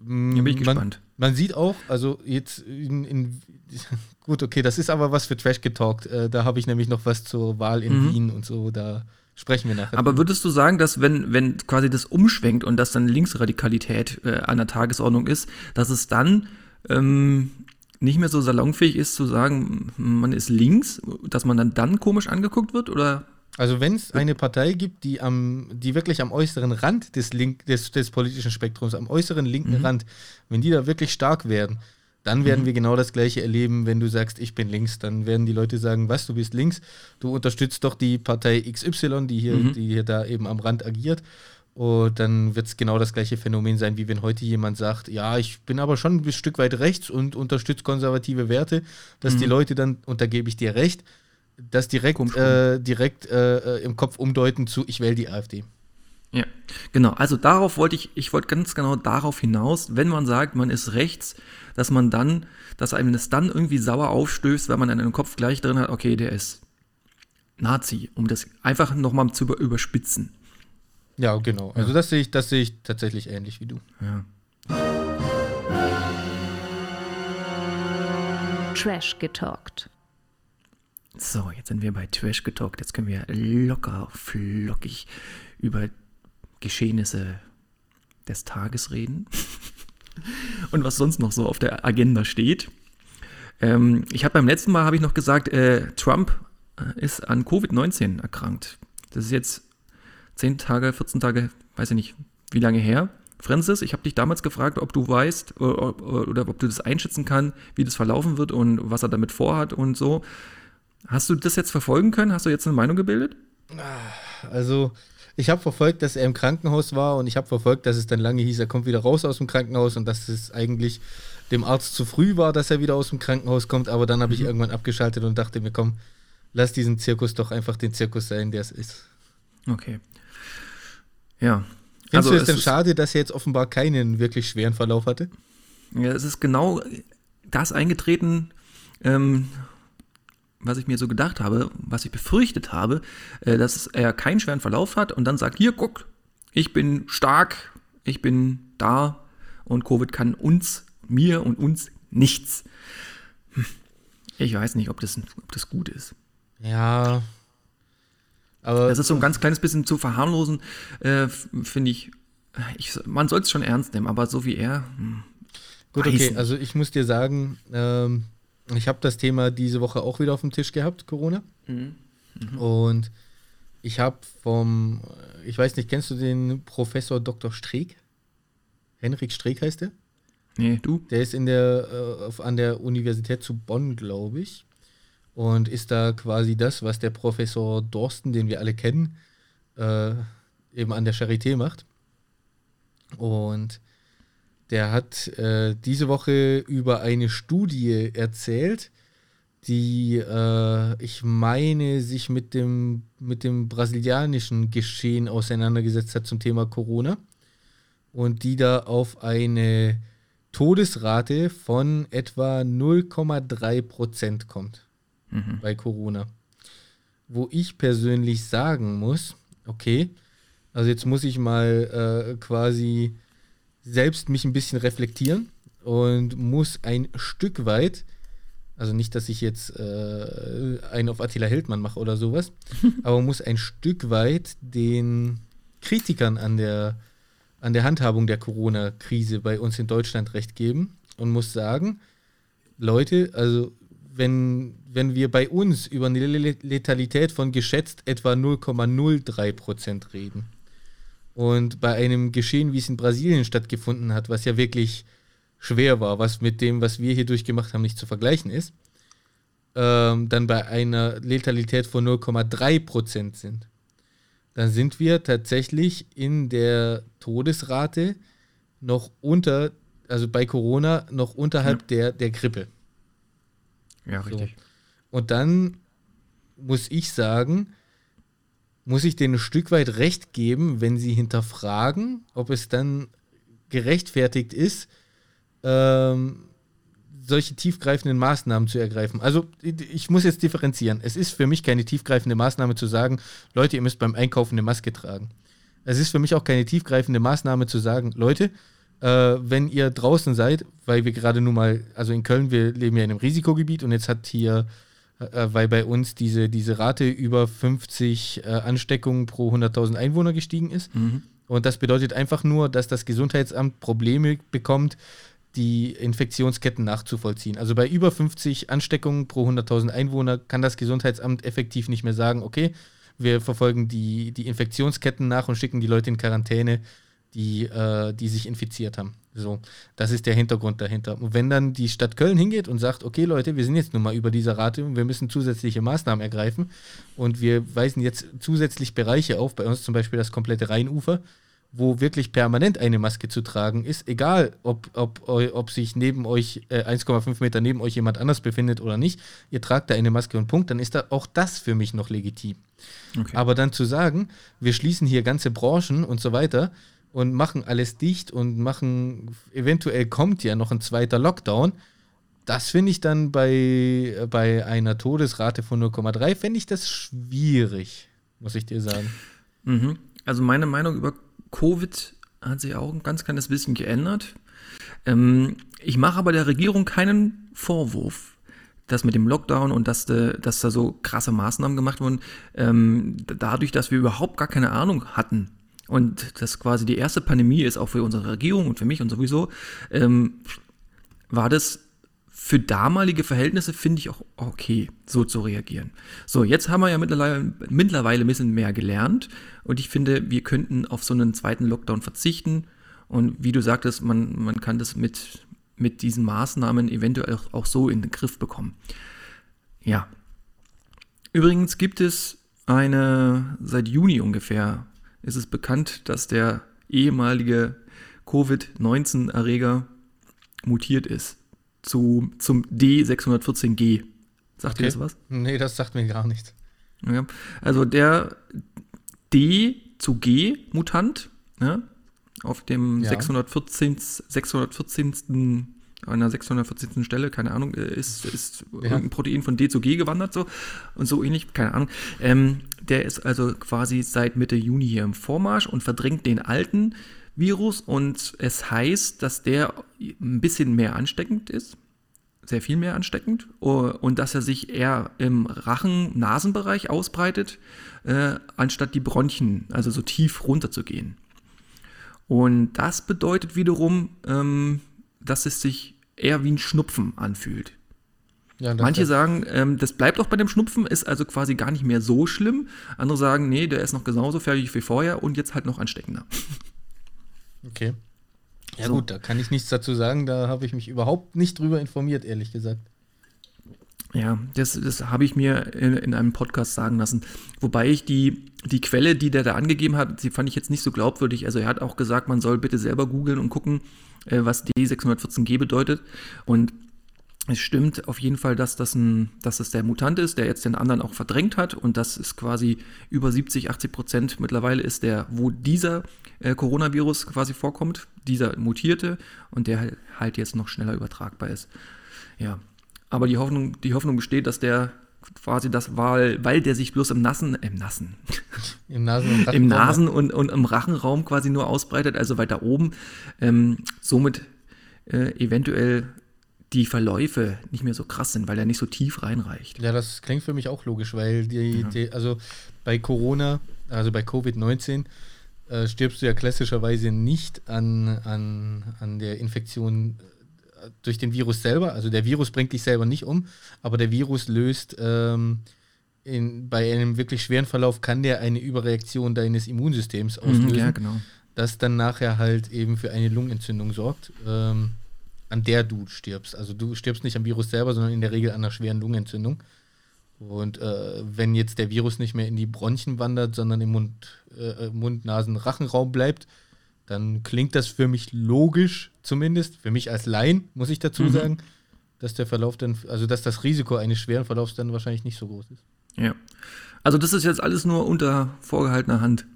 Ja, bin ich man, gespannt. Man sieht auch, also jetzt in, in gut, okay, das ist aber was für Trash getalkt. Äh, da habe ich nämlich noch was zur Wahl in mhm. Wien und so, da sprechen wir nachher. Aber würdest du sagen, dass wenn, wenn quasi das umschwenkt und dass dann Linksradikalität äh, an der Tagesordnung ist, dass es dann ähm, nicht mehr so salonfähig ist zu sagen, man ist links, dass man dann dann komisch angeguckt wird oder? Also wenn es eine Partei gibt, die am, die wirklich am äußeren Rand des, Link, des, des politischen Spektrums, am äußeren linken mhm. Rand, wenn die da wirklich stark werden, dann werden mhm. wir genau das gleiche erleben, wenn du sagst, ich bin links. Dann werden die Leute sagen, was, du bist links, du unterstützt doch die Partei XY, die hier, mhm. die hier da eben am Rand agiert. Und dann wird es genau das gleiche Phänomen sein, wie wenn heute jemand sagt, ja, ich bin aber schon ein Stück weit rechts und unterstütze konservative Werte, dass mhm. die Leute dann, und da gebe ich dir recht, das direkt, äh, direkt äh, äh, im Kopf umdeuten zu, ich wähle die AfD. Ja, genau. Also darauf wollte ich, ich wollte ganz genau darauf hinaus, wenn man sagt, man ist rechts, dass man dann, dass einem das dann irgendwie sauer aufstößt, wenn man in den Kopf gleich drin hat, okay, der ist Nazi, um das einfach nochmal zu überspitzen. Ja, genau. Also ja. das sehe ich, das sehe ich tatsächlich ähnlich wie du. Ja. Trash getalkt. So, jetzt sind wir bei Trash getalkt. Jetzt können wir locker, flockig über Geschehnisse des Tages reden. Und was sonst noch so auf der Agenda steht. Ähm, ich habe beim letzten Mal habe ich noch gesagt, äh, Trump äh, ist an Covid-19 erkrankt. Das ist jetzt 10 Tage, 14 Tage, weiß ich nicht, wie lange her. Francis, ich habe dich damals gefragt, ob du weißt oder, oder, ob du das einschätzen kannst, wie das verlaufen wird und was er damit vorhat und so. Hast du das jetzt verfolgen können? Hast du jetzt eine Meinung gebildet? Also, ich habe verfolgt, dass er im Krankenhaus war und ich habe verfolgt, dass es dann lange hieß, er kommt wieder raus aus dem Krankenhaus und dass es eigentlich dem Arzt zu früh war, dass er wieder aus dem Krankenhaus kommt. Aber dann habe ich mhm. irgendwann abgeschaltet und dachte mir, komm, lass diesen Zirkus doch einfach den Zirkus sein, der es ist. Okay. Ja. Findest also du es denn schade, dass er jetzt offenbar keinen wirklich schweren Verlauf hatte? Ja, es ist genau das eingetreten, ähm, was ich mir so gedacht habe, was ich befürchtet habe, äh, dass er keinen schweren Verlauf hat und dann sagt, hier, guck, ich bin stark, ich bin da und Covid kann uns, mir und uns nichts. Hm. Ich weiß nicht, ob das, ob das gut ist. Ja, aber das ist so ein ganz kleines bisschen zu verharmlosen, äh, finde ich, ich. Man soll es schon ernst nehmen, aber so wie er. Hm, Gut, okay, nicht. also ich muss dir sagen, ähm, ich habe das Thema diese Woche auch wieder auf dem Tisch gehabt, Corona. Mhm. Mhm. Und ich habe vom, ich weiß nicht, kennst du den Professor Dr. Streeck? Henrik Streeck heißt der? Nee, du? Der ist in der, äh, an der Universität zu Bonn, glaube ich und ist da quasi das, was der Professor Dorsten, den wir alle kennen, äh, eben an der Charité macht. Und der hat äh, diese Woche über eine Studie erzählt, die, äh, ich meine, sich mit dem, mit dem brasilianischen Geschehen auseinandergesetzt hat zum Thema Corona. Und die da auf eine Todesrate von etwa 0,3 Prozent kommt mhm. bei Corona. Wo ich persönlich sagen muss, okay, also jetzt muss ich mal äh, quasi selbst mich ein bisschen reflektieren und muss ein Stück weit also nicht, dass ich jetzt äh, einen auf Attila Hildmann mache oder sowas, aber muss ein Stück weit den Kritikern an der, an der Handhabung der Corona-Krise bei uns in Deutschland recht geben und muss sagen, Leute, also wenn, wenn wir bei uns über eine Letalität von geschätzt etwa 0,03 Prozent reden und bei einem Geschehen, wie es in Brasilien stattgefunden hat, was ja wirklich schwer war, was mit dem, was wir hier durchgemacht haben, nicht zu vergleichen ist, ähm, dann bei einer Letalität von 0,3% sind, dann sind wir tatsächlich in der Todesrate noch unter, also bei Corona noch unterhalb ja. der, der Grippe. Ja, richtig. So. Und dann muss ich sagen, muss ich denen ein Stück weit recht geben, wenn sie hinterfragen, ob es dann gerechtfertigt ist, ähm, solche tiefgreifenden Maßnahmen zu ergreifen. Also ich muss jetzt differenzieren. Es ist für mich keine tiefgreifende Maßnahme zu sagen, Leute, ihr müsst beim Einkaufen eine Maske tragen. Es ist für mich auch keine tiefgreifende Maßnahme zu sagen, Leute, äh, wenn ihr draußen seid, weil wir gerade nun mal, also in Köln, wir leben ja in einem Risikogebiet und jetzt hat hier, weil bei uns diese, diese Rate über 50 äh, Ansteckungen pro 100.000 Einwohner gestiegen ist. Mhm. Und das bedeutet einfach nur, dass das Gesundheitsamt Probleme bekommt, die Infektionsketten nachzuvollziehen. Also bei über 50 Ansteckungen pro 100.000 Einwohner kann das Gesundheitsamt effektiv nicht mehr sagen, okay, wir verfolgen die, die Infektionsketten nach und schicken die Leute in Quarantäne, die, äh, die sich infiziert haben. So, das ist der Hintergrund dahinter. Und wenn dann die Stadt Köln hingeht und sagt, okay Leute, wir sind jetzt nun mal über dieser Rate und wir müssen zusätzliche Maßnahmen ergreifen und wir weisen jetzt zusätzlich Bereiche auf, bei uns zum Beispiel das komplette Rheinufer, wo wirklich permanent eine Maske zu tragen ist, egal ob, ob, ob sich neben euch äh, 1,5 Meter neben euch jemand anders befindet oder nicht, ihr tragt da eine Maske und Punkt, dann ist da auch das für mich noch legitim. Okay. Aber dann zu sagen, wir schließen hier ganze Branchen und so weiter und machen alles dicht und machen, eventuell kommt ja noch ein zweiter Lockdown, das finde ich dann bei, bei einer Todesrate von 0,3, fände ich das schwierig, muss ich dir sagen. Mhm. Also meine Meinung über Covid hat sich auch ein ganz kleines bisschen geändert. Ähm, ich mache aber der Regierung keinen Vorwurf, dass mit dem Lockdown und dass, de, dass da so krasse Maßnahmen gemacht wurden, ähm, dadurch, dass wir überhaupt gar keine Ahnung hatten. Und das quasi die erste Pandemie ist auch für unsere Regierung und für mich und sowieso, ähm, war das für damalige Verhältnisse finde ich auch okay, so zu reagieren. So, jetzt haben wir ja mittlerweile, mittlerweile ein bisschen mehr gelernt und ich finde, wir könnten auf so einen zweiten Lockdown verzichten. Und wie du sagtest, man, man kann das mit, mit diesen Maßnahmen eventuell auch, auch so in den Griff bekommen. Ja. Übrigens gibt es eine, seit Juni ungefähr, ist es bekannt, dass der ehemalige Covid-19-Erreger mutiert ist zu, zum D614G. Sagt okay. dir das was? Nee, das sagt mir gar nichts. Ja, also der D zu G-Mutant, ja, auf dem ja. 614. 614. einer 614. Stelle, keine Ahnung, äh, ist, ist ja. irgendein Protein von D zu G gewandert so und so ähnlich, keine Ahnung. Ähm, der ist also quasi seit Mitte Juni hier im Vormarsch und verdrängt den alten Virus und es heißt, dass der ein bisschen mehr ansteckend ist, sehr viel mehr ansteckend und dass er sich eher im Rachen-Nasenbereich ausbreitet, äh, anstatt die Bronchien, also so tief runter zu gehen. Und das bedeutet wiederum, ähm, dass es sich eher wie ein Schnupfen anfühlt. Ja, Manche sagen, ähm, das bleibt auch bei dem Schnupfen, ist also quasi gar nicht mehr so schlimm. Andere sagen, nee, der ist noch genauso fertig wie vorher und jetzt halt noch ansteckender. Okay. Ja so. gut, da kann ich nichts dazu sagen, da habe ich mich überhaupt nicht drüber informiert, ehrlich gesagt. Ja, das, das habe ich mir in, in, einem Podcast sagen lassen. Wobei ich die, die Quelle, die der da angegeben hat, die fand ich jetzt nicht so glaubwürdig. Also er hat auch gesagt, man soll bitte selber googeln und gucken, äh, was D614G bedeutet. Und es stimmt auf jeden Fall, dass das, ein, dass das der Mutant ist, der jetzt den anderen auch verdrängt hat und das ist quasi über 70, 80 Prozent mittlerweile ist der, wo dieser äh, Coronavirus quasi vorkommt, dieser mutierte und der halt jetzt noch schneller übertragbar ist. Ja, aber die Hoffnung, die Hoffnung besteht, dass der quasi das weil, weil der sich bloß im Nassen, im Nassen, im Nasen und, im Nasen und, und im Rachenraum quasi nur ausbreitet, also weiter oben, ähm, somit äh, eventuell die Verläufe nicht mehr so krass sind, weil er nicht so tief reinreicht. Ja, das klingt für mich auch logisch, weil die, ja. die also bei Corona, also bei Covid-19, äh, stirbst du ja klassischerweise nicht an, an, an der Infektion durch den Virus selber. Also der Virus bringt dich selber nicht um, aber der Virus löst ähm, in, bei einem wirklich schweren Verlauf kann der eine Überreaktion deines Immunsystems mhm, auslösen, ja, genau. das dann nachher halt eben für eine Lungenentzündung sorgt. Ähm, an der du stirbst. Also du stirbst nicht am Virus selber, sondern in der Regel an einer schweren Lungenentzündung. Und äh, wenn jetzt der Virus nicht mehr in die Bronchien wandert, sondern im Mund, äh, äh, Mund Nasen, Rachenraum bleibt, dann klingt das für mich logisch, zumindest. Für mich als Laien, muss ich dazu mhm. sagen, dass der Verlauf dann, also dass das Risiko eines schweren Verlaufs dann wahrscheinlich nicht so groß ist. Ja. Also das ist jetzt alles nur unter vorgehaltener Hand.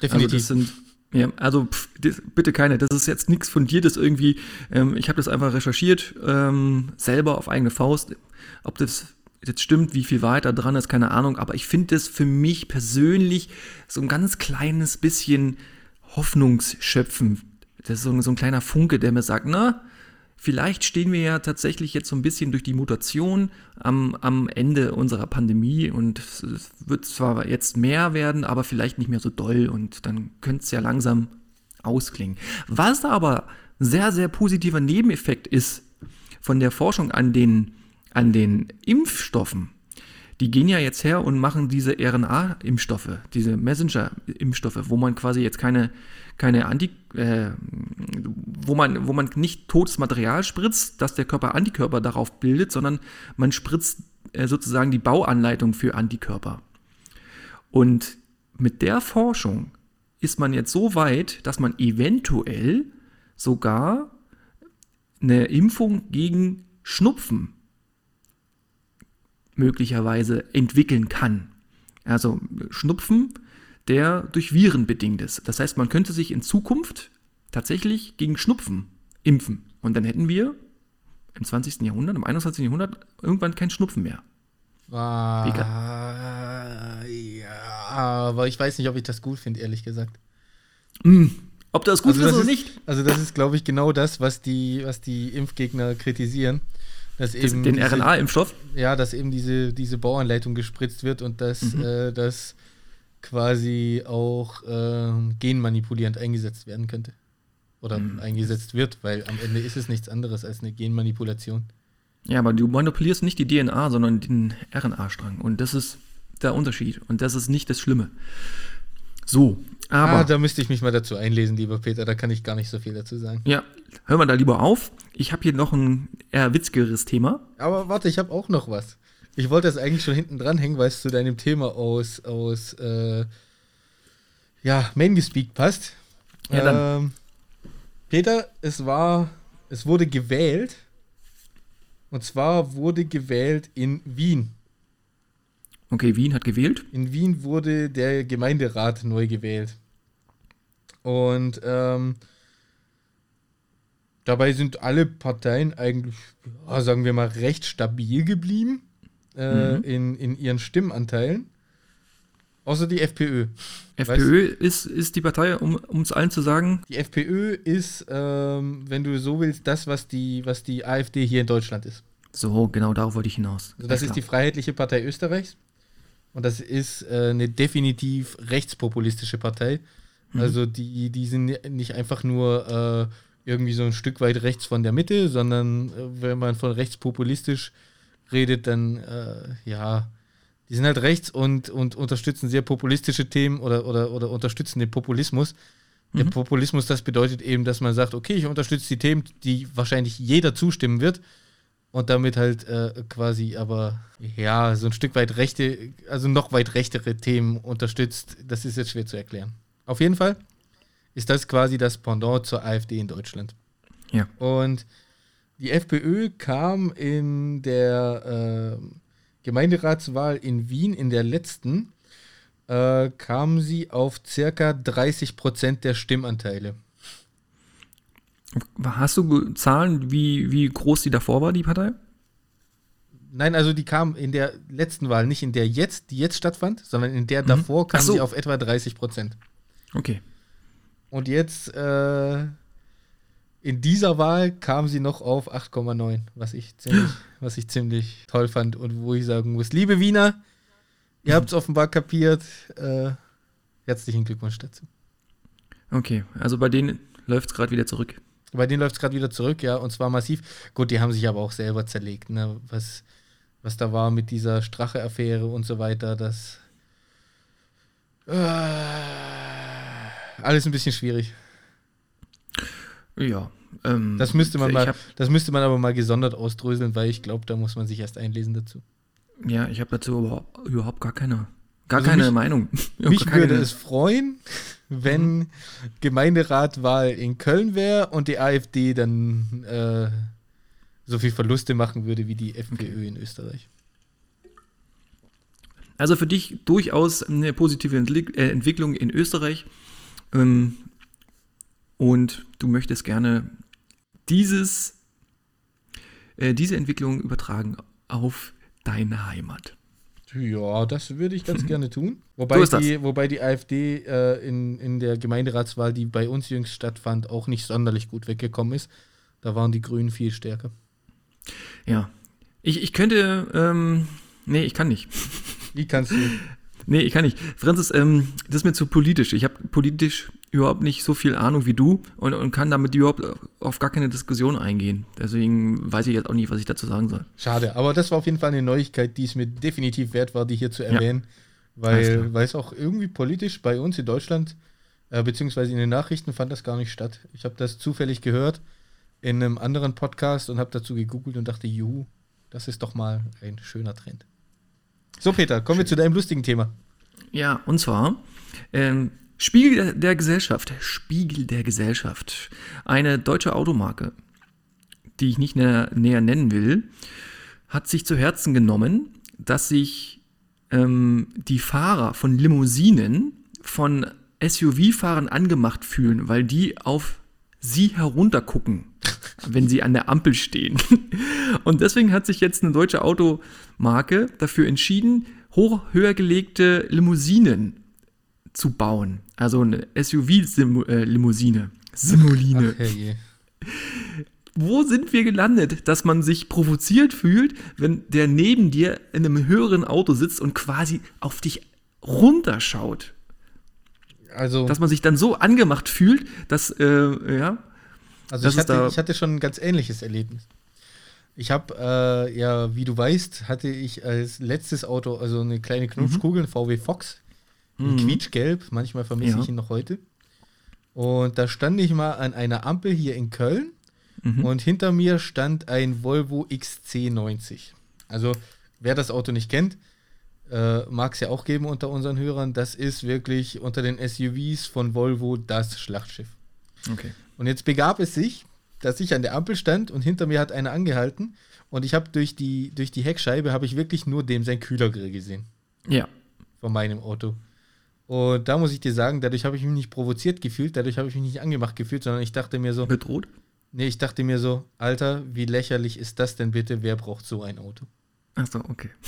Definitiv. Also das sind ja, also pff, das, bitte keine. Das ist jetzt nichts von dir, das irgendwie. Ähm, ich habe das einfach recherchiert, ähm, selber auf eigene Faust. Ob das jetzt stimmt, wie viel weiter dran ist, keine Ahnung. Aber ich finde das für mich persönlich so ein ganz kleines bisschen Hoffnungsschöpfen. Das ist so, so ein kleiner Funke, der mir sagt, na, Vielleicht stehen wir ja tatsächlich jetzt so ein bisschen durch die Mutation am, am Ende unserer Pandemie und es wird zwar jetzt mehr werden, aber vielleicht nicht mehr so doll und dann könnte es ja langsam ausklingen. Was aber sehr, sehr positiver Nebeneffekt ist von der Forschung an den, an den Impfstoffen, die gehen ja jetzt her und machen diese RNA-Impfstoffe, diese Messenger-Impfstoffe, wo man quasi jetzt keine, keine Anti, äh, wo man, wo man nicht totes Material spritzt, dass der Körper Antikörper darauf bildet, sondern man spritzt äh, sozusagen die Bauanleitung für Antikörper. Und mit der Forschung ist man jetzt so weit, dass man eventuell sogar eine Impfung gegen Schnupfen möglicherweise entwickeln kann. Also Schnupfen, der durch Viren bedingt ist. Das heißt, man könnte sich in Zukunft tatsächlich gegen Schnupfen impfen. Und dann hätten wir im 20. Jahrhundert, im 21. Jahrhundert irgendwann kein Schnupfen mehr. Ah, ja, aber ich weiß nicht, ob ich das gut finde, ehrlich gesagt. Mm, ob das gut also ist oder nicht? Also das ist, glaube ich, genau das, was die, was die Impfgegner kritisieren. Dass eben den RNA-Impfstoff? Ja, dass eben diese, diese Bauanleitung gespritzt wird und dass mhm. äh, das quasi auch äh, genmanipulierend eingesetzt werden könnte. Oder mhm. eingesetzt wird, weil am Ende ist es nichts anderes als eine Genmanipulation. Ja, aber du manipulierst nicht die DNA, sondern den RNA-Strang. Und das ist der Unterschied. Und das ist nicht das Schlimme. So, aber. Ah, da müsste ich mich mal dazu einlesen, lieber Peter. Da kann ich gar nicht so viel dazu sagen. Ja, hören wir da lieber auf. Ich habe hier noch ein eher witzigeres Thema. Aber warte, ich habe auch noch was. Ich wollte das eigentlich schon hinten dranhängen, weil es zu deinem Thema aus, aus äh, ja, Maingespeak passt. Ja, dann. Ähm, Peter, es war, es wurde gewählt. Und zwar wurde gewählt in Wien. Okay, Wien hat gewählt. In Wien wurde der Gemeinderat neu gewählt. Und ähm, dabei sind alle Parteien eigentlich, ja, sagen wir mal, recht stabil geblieben äh, mhm. in, in ihren Stimmenanteilen. Außer die FPÖ. FPÖ ist, ist die Partei, um es allen zu sagen? Die FPÖ ist, ähm, wenn du so willst, das, was die, was die AfD hier in Deutschland ist. So, genau darauf wollte ich hinaus. Also das ist die Freiheitliche Partei Österreichs. Und das ist äh, eine definitiv rechtspopulistische Partei. Mhm. Also die, die sind nicht einfach nur äh, irgendwie so ein Stück weit rechts von der Mitte, sondern äh, wenn man von rechtspopulistisch redet, dann äh, ja, die sind halt rechts und, und unterstützen sehr populistische Themen oder, oder, oder unterstützen den Populismus. Der mhm. Populismus, das bedeutet eben, dass man sagt, okay, ich unterstütze die Themen, die wahrscheinlich jeder zustimmen wird und damit halt äh, quasi aber ja so ein Stück weit rechte, also noch weit rechtere Themen unterstützt. Das ist jetzt schwer zu erklären. Auf jeden Fall ist das quasi das Pendant zur AfD in Deutschland. Ja. Und Die FPÖ kam in der äh, Gemeinderatswahl in Wien, in der letzten, äh, kam sie auf circa 30 Prozent der Stimmanteile. Hast du Zahlen, wie, wie groß die davor war, die Partei? Nein, also die kam in der letzten Wahl, nicht in der jetzt, die jetzt stattfand, sondern in der mhm. davor kam so. sie auf etwa 30 Prozent. Okay. Und jetzt äh, in dieser Wahl kam sie noch auf 8,9, was ich ziemlich, was ich ziemlich toll fand und wo ich sagen muss, liebe Wiener, ihr habt es offenbar kapiert. Äh, herzlichen Glückwunsch dazu. Okay, also bei denen läuft es gerade wieder zurück. Bei denen läuft es gerade wieder zurück, ja, und zwar massiv. Gut, die haben sich aber auch selber zerlegt, ne? Was, was da war mit dieser Strache-Affäre und so weiter, das. Äh, alles ein bisschen schwierig. Ja. Ähm, das, müsste man mal, das müsste man aber mal gesondert ausdröseln, weil ich glaube, da muss man sich erst einlesen dazu. Ja, ich habe dazu überhaupt, überhaupt gar keine, gar also keine mich, Meinung. Mich keine würde es freuen, wenn mhm. Gemeinderatwahl in Köln wäre und die AfD dann äh, so viel Verluste machen würde wie die FPÖ okay. in Österreich. Also für dich durchaus eine positive äh, Entwicklung in Österreich. Ähm, und du möchtest gerne dieses, äh, diese Entwicklung übertragen auf deine Heimat. Ja, das würde ich ganz gerne tun. Wobei, so die, wobei die AfD äh, in, in der Gemeinderatswahl, die bei uns jüngst stattfand, auch nicht sonderlich gut weggekommen ist. Da waren die Grünen viel stärker. Ja. Ich, ich könnte, ähm, nee, ich kann nicht. Wie kannst du? Nee, ich kann nicht. Franzis, ähm, das ist mir zu politisch. Ich habe politisch überhaupt nicht so viel Ahnung wie du und, und kann damit überhaupt auf gar keine Diskussion eingehen. Deswegen weiß ich jetzt auch nicht, was ich dazu sagen soll. Schade, aber das war auf jeden Fall eine Neuigkeit, die es mir definitiv wert war, die hier zu erwähnen, ja. weil, weil es auch irgendwie politisch bei uns in Deutschland, äh, beziehungsweise in den Nachrichten fand das gar nicht statt. Ich habe das zufällig gehört in einem anderen Podcast und habe dazu gegoogelt und dachte, juhu, das ist doch mal ein schöner Trend. So, Peter, kommen wir zu deinem lustigen Thema. Ja, und zwar ähm, Spiegel der Gesellschaft. Spiegel der Gesellschaft. Eine deutsche Automarke, die ich nicht näher, näher nennen will, hat sich zu Herzen genommen, dass sich ähm, die Fahrer von Limousinen von SUV-Fahrern angemacht fühlen, weil die auf sie heruntergucken, wenn sie an der Ampel stehen. Und deswegen hat sich jetzt eine deutsche Automarke dafür entschieden, hoch höher gelegte Limousinen zu bauen. Also eine SUV-Limousine. Simuline. Ach, Wo sind wir gelandet, dass man sich provoziert fühlt, wenn der neben dir in einem höheren Auto sitzt und quasi auf dich runterschaut? Also, dass man sich dann so angemacht fühlt, dass, äh, ja. Also ich hatte, ich hatte schon ein ganz ähnliches Erlebnis. Ich habe, äh, ja, wie du weißt, hatte ich als letztes Auto, also eine kleine Knutschkugel, mhm. VW Fox, mhm. quietschgelb, manchmal vermisse ja. ich ihn noch heute. Und da stand ich mal an einer Ampel hier in Köln mhm. und hinter mir stand ein Volvo XC90. Also, wer das Auto nicht kennt, äh, mag es ja auch geben unter unseren Hörern. Das ist wirklich unter den SUVs von Volvo das Schlachtschiff. Okay. Und jetzt begab es sich, dass ich an der Ampel stand und hinter mir hat einer angehalten und ich habe durch die, durch die Heckscheibe habe ich wirklich nur dem sein Kühlergrill gesehen. Ja. Von meinem Auto. Und da muss ich dir sagen, dadurch habe ich mich nicht provoziert gefühlt, dadurch habe ich mich nicht angemacht gefühlt, sondern ich dachte mir so. Bedroht? Nee, ich dachte mir so, Alter, wie lächerlich ist das denn bitte? Wer braucht so ein Auto? Achso, okay.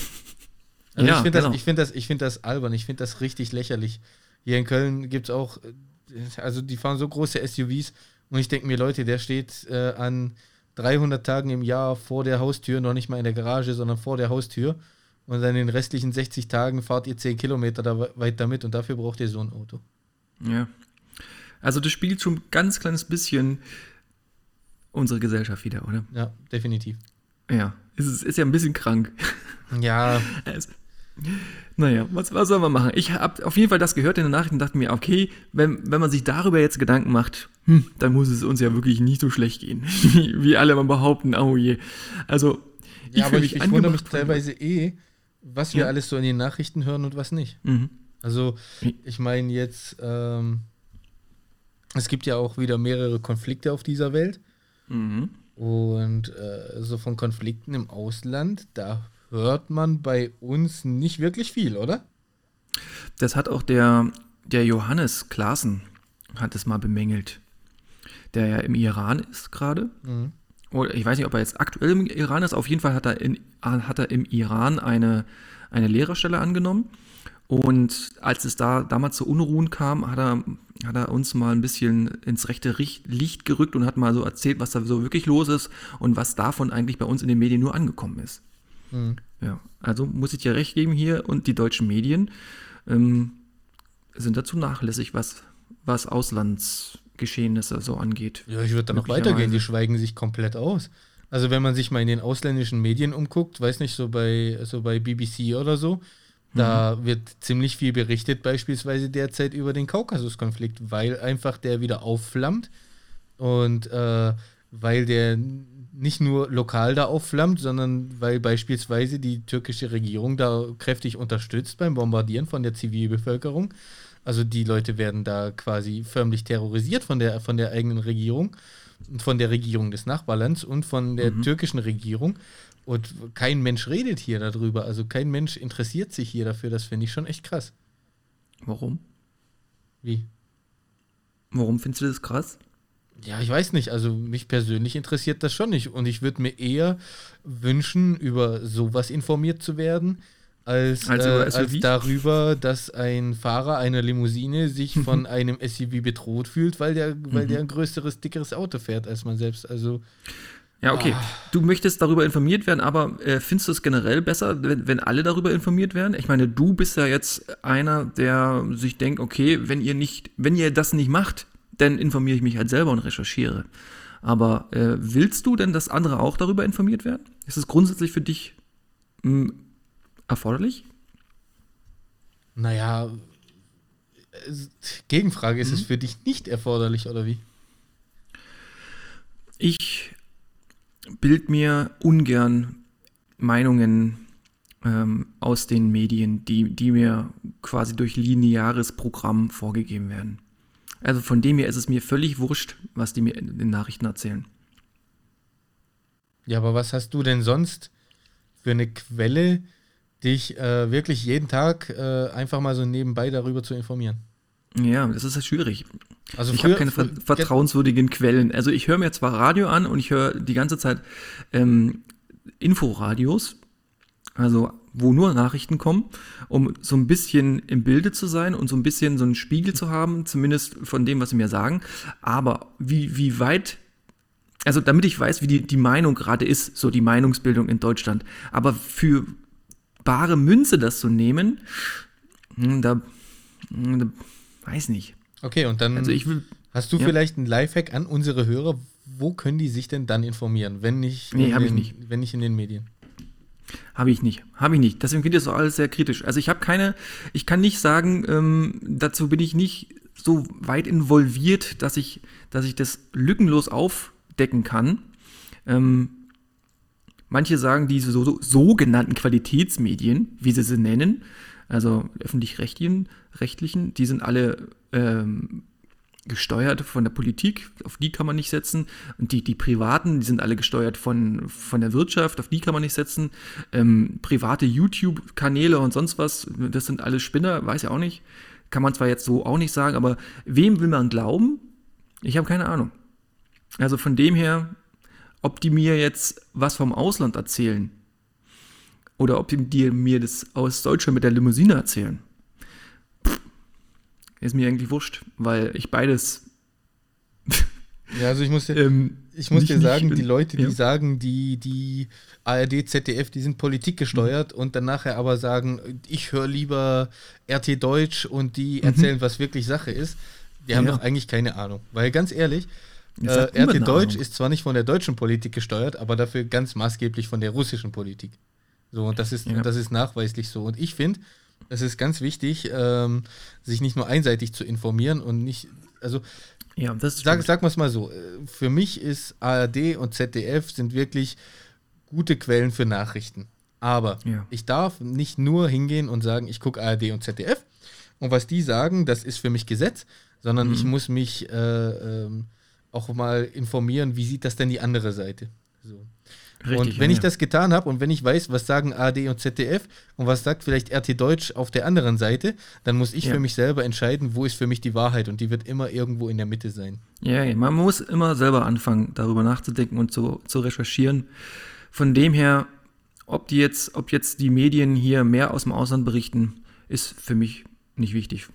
Also ja, ich finde genau. das, find das, find das albern, ich finde das richtig lächerlich. Hier in Köln gibt es auch, äh, also die fahren so große SUVs und ich denke mir, Leute, der steht äh, an 300 Tagen im Jahr vor der Haustür, noch nicht mal in der Garage, sondern vor der Haustür. Und dann in den restlichen 60 Tagen fahrt ihr 10 Kilometer da weit damit und dafür braucht ihr so ein Auto. Ja. Also das spiegelt schon ein ganz kleines bisschen unsere Gesellschaft wieder, oder? Ja, definitiv. Ja, es ist, ist ja ein bisschen krank. Ja. Also, naja, was, was soll man machen? Ich habe auf jeden Fall das gehört in den Nachrichten und dachte mir, okay, wenn, wenn man sich darüber jetzt Gedanken macht, hm, dann muss es uns ja wirklich nicht so schlecht gehen, wie alle mal behaupten, oh je. Also, ich, ja, aber ich, ich wundere mich teilweise eh, was wir ja. alles so in den Nachrichten hören und was nicht. Mhm. Also, ich meine jetzt, ähm, es gibt ja auch wieder mehrere Konflikte auf dieser Welt. Mhm. Und äh, so von Konflikten im Ausland, da hört man bei uns nicht wirklich viel, oder? Das hat auch der, der Johannes Klaassen hat es mal bemängelt, der ja im Iran ist gerade. Mhm. Oder ich weiß nicht, ob er jetzt aktuell im Iran ist. Auf jeden Fall hat er, in, hat er im Iran eine, eine Lehrerstelle angenommen. Und als es da damals zu Unruhen kam, hat er, hat er uns mal ein bisschen ins rechte Licht gerückt und hat mal so erzählt, was da so wirklich los ist und was davon eigentlich bei uns in den Medien nur angekommen ist. Mhm. Ja, also muss ich dir recht geben hier und die deutschen Medien ähm, sind dazu nachlässig, was, was Auslandsgeschehnisse so angeht. Ja, ich würde da noch weitergehen, die schweigen sich komplett aus. Also wenn man sich mal in den ausländischen Medien umguckt, weiß nicht, so bei, so bei BBC oder so, da mhm. wird ziemlich viel berichtet, beispielsweise derzeit über den Kaukasuskonflikt, weil einfach der wieder aufflammt und äh, weil der nicht nur lokal da aufflammt, sondern weil beispielsweise die türkische Regierung da kräftig unterstützt beim Bombardieren von der Zivilbevölkerung. Also die Leute werden da quasi förmlich terrorisiert von der, von der eigenen Regierung, von der Regierung des Nachbarlands und von der mhm. türkischen Regierung. Und kein Mensch redet hier darüber. Also kein Mensch interessiert sich hier dafür. Das finde ich schon echt krass. Warum? Wie? Warum findest du das krass? Ja, ich weiß nicht. Also mich persönlich interessiert das schon nicht. Und ich würde mir eher wünschen, über sowas informiert zu werden, als, also, äh, als darüber, dass ein Fahrer einer Limousine sich von einem SUV bedroht fühlt, weil der, weil mhm. der ein größeres, dickeres Auto fährt als man selbst. Also. Ja, okay. Ah. Du möchtest darüber informiert werden, aber äh, findest du es generell besser, wenn, wenn alle darüber informiert werden? Ich meine, du bist ja jetzt einer, der sich denkt, okay, wenn ihr nicht, wenn ihr das nicht macht, dann informiere ich mich halt selber und recherchiere. Aber äh, willst du denn, dass andere auch darüber informiert werden? Ist es grundsätzlich für dich hm, erforderlich? Naja, Gegenfrage, ist mhm. es für dich nicht erforderlich oder wie? Ich bild mir ungern Meinungen ähm, aus den Medien, die, die mir quasi durch lineares Programm vorgegeben werden. Also von dem her ist es mir völlig wurscht, was die mir in den Nachrichten erzählen. Ja, aber was hast du denn sonst für eine Quelle, dich äh, wirklich jeden Tag äh, einfach mal so nebenbei darüber zu informieren? Ja, das ist halt schwierig. Also ich habe keine ver vertrauenswürdigen Quellen. Also ich höre mir zwar Radio an und ich höre die ganze Zeit ähm, Inforadios, also wo nur Nachrichten kommen, um so ein bisschen im Bilde zu sein und so ein bisschen so einen Spiegel zu haben, zumindest von dem, was sie mir sagen. Aber wie, wie weit, also damit ich weiß, wie die, die Meinung gerade ist, so die Meinungsbildung in Deutschland. Aber für bare Münze das zu nehmen, hm, da, hm, da weiß nicht. Okay, und dann also ich will, hast du ja. vielleicht einen Lifehack an unsere Hörer? Wo können die sich denn dann informieren, wenn nicht, nee, habe ich nicht. wenn nicht in den Medien? Habe ich nicht, habe ich nicht. Deswegen finde ich das alles sehr kritisch. Also ich habe keine, ich kann nicht sagen, ähm, dazu bin ich nicht so weit involviert, dass ich, dass ich das lückenlos aufdecken kann. Ähm, manche sagen, diese so, so, sogenannten Qualitätsmedien, wie sie sie nennen, also öffentlich-rechtlichen, rechtlichen, die sind alle ähm, gesteuert von der Politik, auf die kann man nicht setzen. Und die, die Privaten, die sind alle gesteuert von, von der Wirtschaft, auf die kann man nicht setzen. Ähm, private YouTube-Kanäle und sonst was, das sind alle Spinner, weiß ich auch nicht. Kann man zwar jetzt so auch nicht sagen, aber wem will man glauben? Ich habe keine Ahnung. Also von dem her, ob die mir jetzt was vom Ausland erzählen oder ob die mir das aus Deutschland mit der Limousine erzählen, ist mir eigentlich wurscht, weil ich beides. ja, also ich muss dir, ähm, ich muss nicht, dir sagen, nicht, die Leute, die ja. sagen, die, die ARD, ZDF, die sind politikgesteuert mhm. und dann nachher aber sagen, ich höre lieber RT Deutsch und die mhm. erzählen, mhm. was wirklich Sache ist, die haben ja. doch eigentlich keine Ahnung. Weil ganz ehrlich, äh, RT Deutsch ist zwar nicht von der deutschen Politik gesteuert, aber dafür ganz maßgeblich von der russischen Politik. So, und das ist, ja. das ist nachweislich so. Und ich finde, es ist ganz wichtig, ähm, sich nicht nur einseitig zu informieren und nicht, also ja, das sag, sag mal es mal so, äh, für mich ist ARD und ZDF sind wirklich gute Quellen für Nachrichten. Aber ja. ich darf nicht nur hingehen und sagen, ich gucke ARD und ZDF und was die sagen, das ist für mich Gesetz, sondern mhm. ich muss mich äh, ähm, auch mal informieren, wie sieht das denn die andere Seite. So. Richtig, und wenn ja, ich das getan habe und wenn ich weiß, was sagen AD und ZDF und was sagt vielleicht RT Deutsch auf der anderen Seite, dann muss ich Ja. für mich selber entscheiden, wo ist für mich die Wahrheit und die wird immer irgendwo in der Mitte sein. Ja, ja, man muss immer selber anfangen, darüber nachzudenken und zu, zu recherchieren. Von dem her, ob die jetzt, ob jetzt die Medien hier mehr aus dem Ausland berichten, ist für mich nicht wichtig.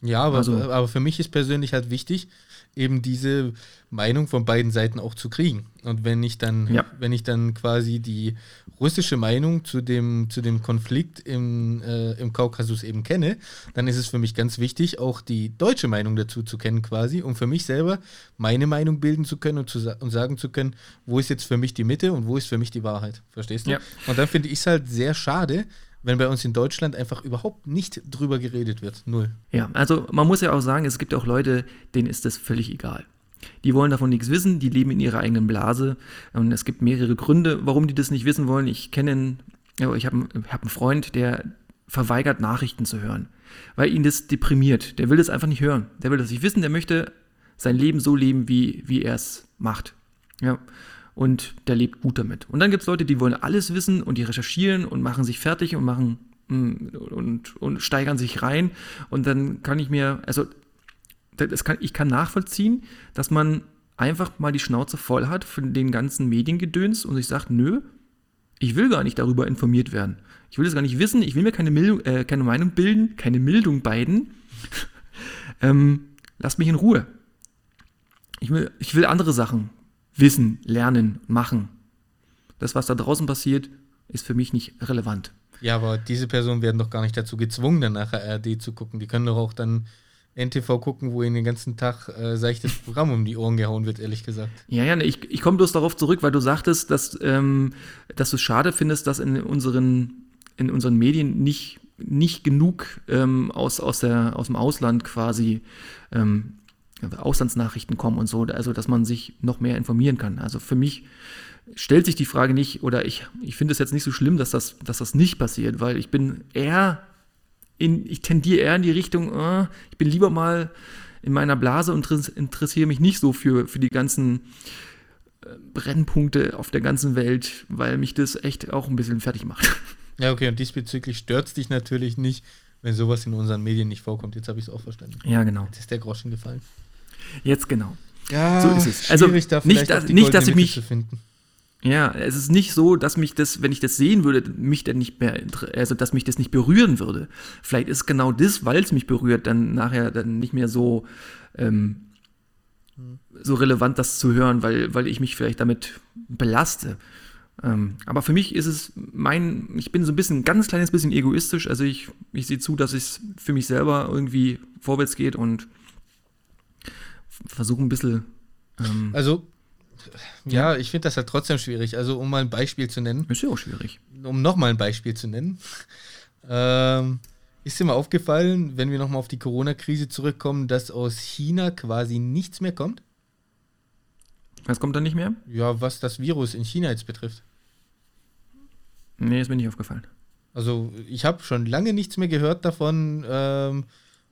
Ja, aber, Also- aber für mich ist persönlich halt wichtig, eben diese Meinung von beiden Seiten auch zu kriegen. Und wenn ich dann, Ja. wenn ich dann quasi die russische Meinung zu dem, zu dem Konflikt im, äh, im Kaukasus eben kenne, dann ist es für mich ganz wichtig, auch die deutsche Meinung dazu zu kennen quasi, um für mich selber meine Meinung bilden zu können und, zu, und sagen zu können, wo ist jetzt für mich die Mitte und wo ist für mich die Wahrheit. Verstehst du? Ja. Und dann finde ich es halt sehr schade, wenn bei uns in Deutschland einfach überhaupt nicht drüber geredet wird. Null. Ja, also man muss ja auch sagen, es gibt auch Leute, denen ist das völlig egal. Die wollen davon nichts wissen, die leben in ihrer eigenen Blase und es gibt mehrere Gründe, warum die das nicht wissen wollen. Ich kenne, ich habe einen- hab einen Freund, der verweigert Nachrichten zu hören, weil ihn das deprimiert. Der will das einfach nicht hören. Der will das nicht wissen, der möchte sein Leben so leben, wie, wie er es macht. Ja. Und der lebt gut damit. Und dann gibt es Leute, die wollen alles wissen und die recherchieren und machen sich fertig und machen mm, und, und steigern sich rein. Und dann kann ich mir, also das kann, ich kann nachvollziehen, dass man einfach mal die Schnauze voll hat von den ganzen Mediengedöns und sich sagt, nö, ich will gar nicht darüber informiert werden. Ich will das gar nicht wissen, ich will mir keine, Mildung, äh, keine Meinung bilden, keine Mildung beiden. ähm, lasst mich in Ruhe. Ich will, ich will andere Sachen wissen, lernen, machen. Das, was da draußen passiert, ist für mich nicht relevant. Ja, aber diese Personen werden doch gar nicht dazu gezwungen, dann nachher ARD zu gucken. Die können doch auch dann NTV gucken, wo ihnen den ganzen Tag äh, seichtes Programm um die Ohren gehauen wird, ehrlich gesagt. Ja, ja, ne, ich, ich komme bloß darauf zurück, weil du sagtest, dass, ähm, dass du es schade findest, dass in unseren, in unseren Medien nicht, nicht genug ähm, aus, aus, der, aus dem Ausland quasi ähm, Auslandsnachrichten kommen und so, also dass man sich noch mehr informieren kann. Also für mich stellt sich die Frage nicht, oder ich, ich finde es jetzt nicht so schlimm, dass das, dass das nicht passiert, weil ich bin eher in, ich tendiere eher in die Richtung, äh, ich bin lieber mal in meiner Blase und interess- interessiere mich nicht so für, für die ganzen äh, Brennpunkte auf der ganzen Welt, weil mich das echt auch ein bisschen fertig macht. Ja, okay, und diesbezüglich stört es dich natürlich nicht, wenn sowas in unseren Medien nicht vorkommt. Jetzt habe ich es auch verstanden. Ja, genau. Jetzt ist der Groschen gefallen. Jetzt genau. Ja, So ist es. Also, da nicht, dass- nicht, dass ich mich-. Ja, es ist nicht so, dass mich das, wenn ich das sehen würde, mich dann nicht mehr, also dass mich das nicht berühren würde. Vielleicht ist genau das, weil es mich berührt, dann nachher dann nicht mehr so, ähm, so relevant, das zu hören, weil, weil ich mich vielleicht damit belaste. Ähm, aber für mich ist es mein, ich bin so ein bisschen, ein ganz kleines bisschen egoistisch. Also ich, ich sehe zu, dass es für mich selber irgendwie vorwärts geht und versuche ein bisschen. Ähm, Also, ja, ich finde das halt trotzdem schwierig. Also, um mal ein Beispiel zu nennen, ist ja auch schwierig. um nochmal ein Beispiel zu nennen. Ähm, ist dir mal aufgefallen, wenn wir nochmal auf die Corona-Krise zurückkommen, dass aus China quasi nichts mehr kommt? Was kommt dann nicht mehr? Ja, was das Virus in China jetzt betrifft. Nee, ist mir nicht aufgefallen. Also ich habe schon lange nichts mehr gehört davon, ähm,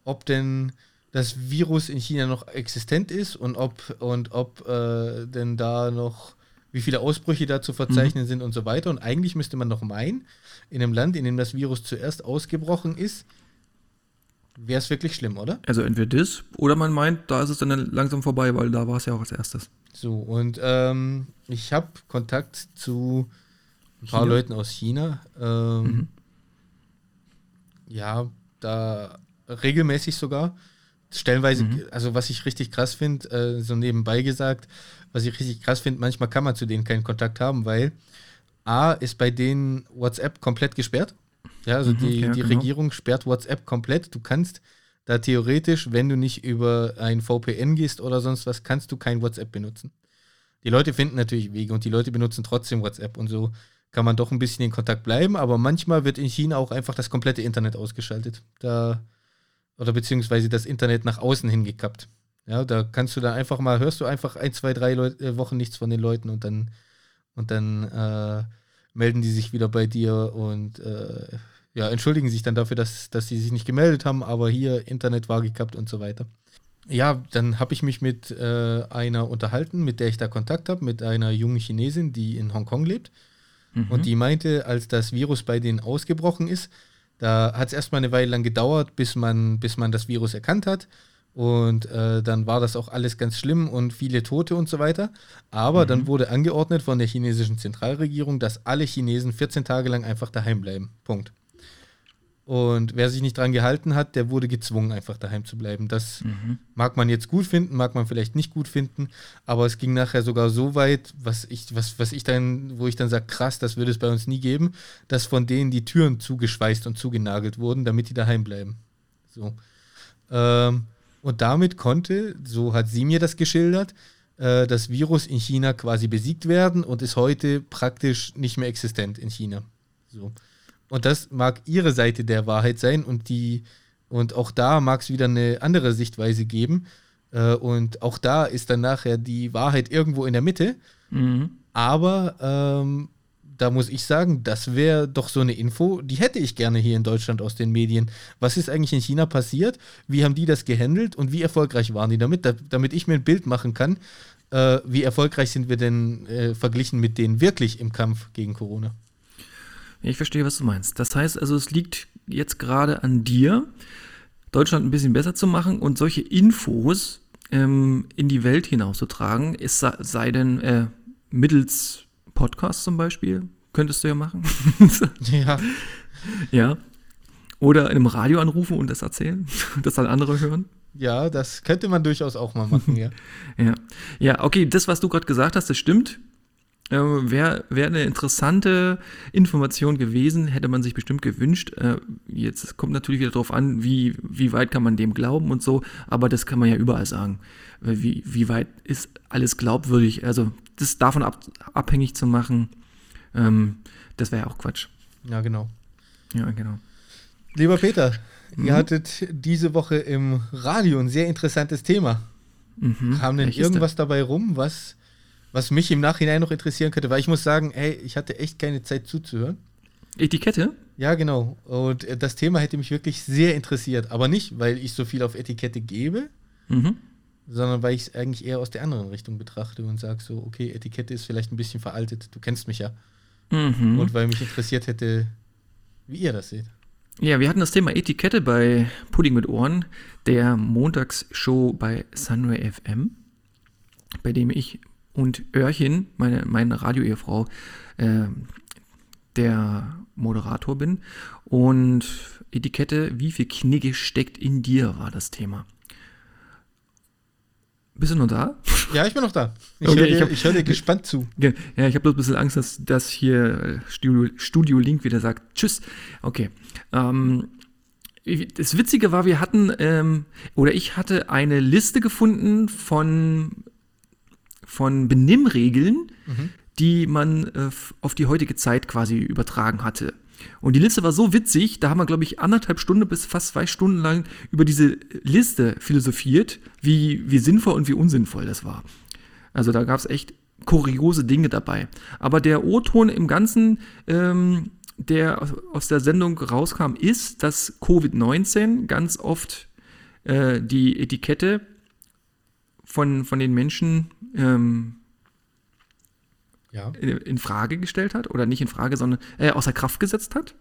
ob denn das Virus in China noch existent ist und ob und ob äh, denn da noch wie viele Ausbrüche da zu verzeichnen sind und so weiter. Und eigentlich müsste man noch meinen, in einem Land, in dem das Virus zuerst ausgebrochen ist, wäre es wirklich schlimm, oder? Also entweder das oder man meint, da ist es dann langsam vorbei, weil da war es ja auch als erstes. So, und ähm, ich habe Kontakt zu ein paar China? Leuten aus China. Ähm, Mhm. Ja, da regelmäßig sogar. Stellenweise, Mhm. also was ich richtig krass finde, äh, so nebenbei gesagt, was ich richtig krass finde, manchmal kann man zu denen keinen Kontakt haben, weil A ist bei denen WhatsApp komplett gesperrt. Ja, also Mhm, die, ja, die genau. Regierung sperrt WhatsApp komplett. Du kannst da theoretisch, wenn du nicht über ein VPN gehst oder sonst was, kannst du kein WhatsApp benutzen. Die Leute finden natürlich Wege und die Leute benutzen trotzdem WhatsApp und so kann man doch ein bisschen in Kontakt bleiben, aber manchmal wird in China auch einfach das komplette Internet ausgeschaltet. Da, oder beziehungsweise das Internet nach außen hingekappt. Ja, da kannst du dann einfach mal, hörst du einfach ein, zwei, drei Leu äh, Wochen nichts von den Leuten und dann, und dann äh, melden die sich wieder bei dir und äh, ja, entschuldigen sich dann dafür, dass, dass sie sich nicht gemeldet haben, aber hier Internet war gekappt und so weiter. ja, dann habe ich mich mit äh, einer unterhalten, mit der ich da Kontakt habe, mit einer jungen Chinesin, die in Hongkong lebt. Mhm. Und die meinte, als das Virus bei denen ausgebrochen ist, da hat es erstmal eine Weile lang gedauert, bis man, bis man das Virus erkannt hat. Und äh, dann war das auch alles ganz schlimm und viele Tote und so weiter. Aber mhm. dann wurde angeordnet von der chinesischen Zentralregierung, dass alle Chinesen 14 Tage lang einfach daheim bleiben. Punkt. Und wer sich nicht dran gehalten hat, der wurde gezwungen, einfach daheim zu bleiben. Das mhm. mag man jetzt gut finden, mag man vielleicht nicht gut finden, aber es ging nachher sogar so weit, was ich, was, was ich dann, wo ich dann sage, krass, das würde es bei uns nie geben, dass von denen die Türen zugeschweißt und zugenagelt wurden, damit die daheim bleiben. So. Ähm, und damit konnte, so hat sie mir das geschildert, äh, das Virus in China quasi besiegt werden und ist heute praktisch nicht mehr existent in China. So. Und das mag ihre Seite der Wahrheit sein und die, und auch da mag es wieder eine andere Sichtweise geben. Äh, und auch da ist dann nachher die Wahrheit irgendwo in der Mitte. Mhm. Aber ähm, da muss ich sagen, das wäre doch so eine Info, die hätte ich gerne hier in Deutschland aus den Medien. Was ist eigentlich in China passiert? Wie haben die das gehandelt und wie erfolgreich waren die damit, da, damit ich mir ein Bild machen kann, äh, wie erfolgreich sind wir denn äh, verglichen mit denen wirklich im Kampf gegen Corona? Ich verstehe, was du meinst. Das heißt also, es liegt jetzt gerade an dir, Deutschland ein bisschen besser zu machen und solche Infos ähm, in die Welt hinauszutragen. Es sei denn, äh, mittels Podcast zum Beispiel, könntest du ja machen. ja. Ja. Oder in einem Radio anrufen und das erzählen, dass dann andere hören. Ja, das könnte man durchaus auch mal machen, ja. ja. Ja, okay, das, was du gerade gesagt hast, das stimmt. Äh, Wäre wär eine interessante Information gewesen, hätte man sich bestimmt gewünscht. Äh, jetzt kommt natürlich wieder darauf an, wie, wie weit kann man dem glauben und so, aber das kann man ja überall sagen. Wie, wie weit ist alles glaubwürdig? Also, das davon ab, abhängig zu machen, ähm, das wäre ja auch Quatsch. Ja, genau. Ja, genau. Lieber Peter, mhm. ihr hattet diese Woche im Radio ein sehr interessantes Thema. Mhm. Kam denn Welches irgendwas dabei rum, was was mich im Nachhinein noch interessieren könnte, weil ich muss sagen, ey, ich hatte echt keine Zeit zuzuhören. Etikette? Ja, genau. Und äh, das Thema hätte mich wirklich sehr interessiert. Aber nicht, weil ich so viel auf Etikette gebe, mhm. sondern weil ich es eigentlich eher aus der anderen Richtung betrachte und sage so, okay, Etikette ist vielleicht ein bisschen veraltet. Du kennst mich ja. Mhm. Und weil mich interessiert hätte, wie ihr das seht. Ja, wir hatten das Thema Etikette bei Pudding mit Ohren, der Montagsshow bei Sunray FM, bei dem ich und Örchen, meine, meine Radio-Ehefrau, äh, der Moderator bin. Und Etikette, wie viel Knigge steckt in dir, war das Thema. Bist du noch da? Ja, ich bin noch da. Ich okay, höre dir, hör dir, gespannt zu. Ja, ich habe bloß ein bisschen Angst, dass, dass hier äh, Studio, Studio Link wieder sagt, tschüss. Okay. Ähm, das Witzige war, wir hatten, ähm, oder ich hatte eine Liste gefunden von von Benimmregeln, mhm. die man äh, auf die heutige Zeit quasi übertragen hatte. Und die Liste war so witzig, da haben wir, glaube ich, anderthalb Stunden bis fast zwei Stunden lang über diese Liste philosophiert, wie, wie sinnvoll und wie unsinnvoll das war. Also da gab es echt kuriose Dinge dabei. Aber der O-Ton im Ganzen, ähm, der aus der Sendung rauskam, ist, dass Covid-19 ganz oft äh, die Etikette von, von den Menschen ähm, ja. in, in, Frage gestellt hat oder nicht in Frage, sondern äh, außer Kraft gesetzt hat.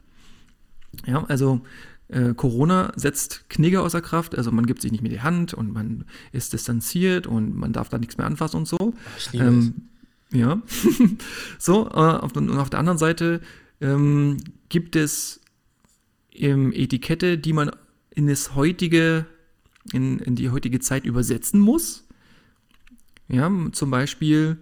Ja, also äh, Corona setzt Knigge außer Kraft, also man gibt sich nicht mehr die Hand und man ist distanziert und man darf da nichts mehr anfassen und so. Liebe ähm. Ja. so, äh, auf, und auf der anderen Seite ähm, gibt es ähm, Etikette, die man in das heutige, in, in die heutige Zeit übersetzen muss. Ja, zum Beispiel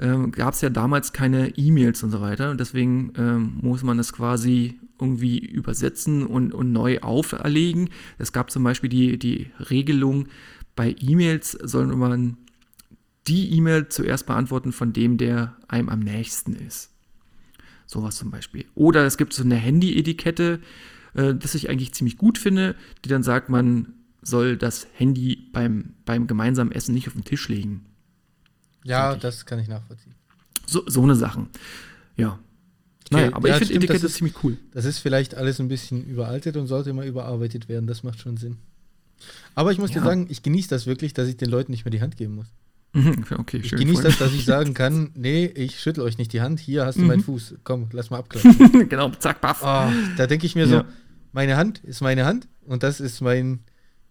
ähm, gab es ja damals keine E-Mails und so weiter und deswegen ähm, muss man das quasi irgendwie übersetzen und, und neu auferlegen. Es gab zum Beispiel die, die Regelung, bei E-Mails soll man die E-Mail zuerst beantworten von dem, der einem am nächsten ist. Sowas zum Beispiel. Oder es gibt so eine Handy-Etikette, äh, das ich eigentlich ziemlich gut finde, die dann sagt, man soll das Handy beim, beim gemeinsamen Essen nicht auf den Tisch legen. Ja, das kann ich nachvollziehen. So, so eine Sachen. Ja. Okay, naja, aber ja, ich finde Etikette ziemlich cool. Das ist vielleicht alles ein bisschen überaltet und sollte immer überarbeitet werden. Das macht schon Sinn. Aber ich muss Ja. dir sagen, ich genieße das wirklich, dass ich den Leuten nicht mehr die Hand geben muss. Mhm, Okay, Ich genieße das, dass ich sagen kann, nee, ich schüttel euch nicht die Hand, hier hast du Mhm. meinen Fuß. Komm, lass mal abklatschen. genau, zack, baff. Ah, da denke ich mir so, Ja. meine Hand ist meine Hand und das ist mein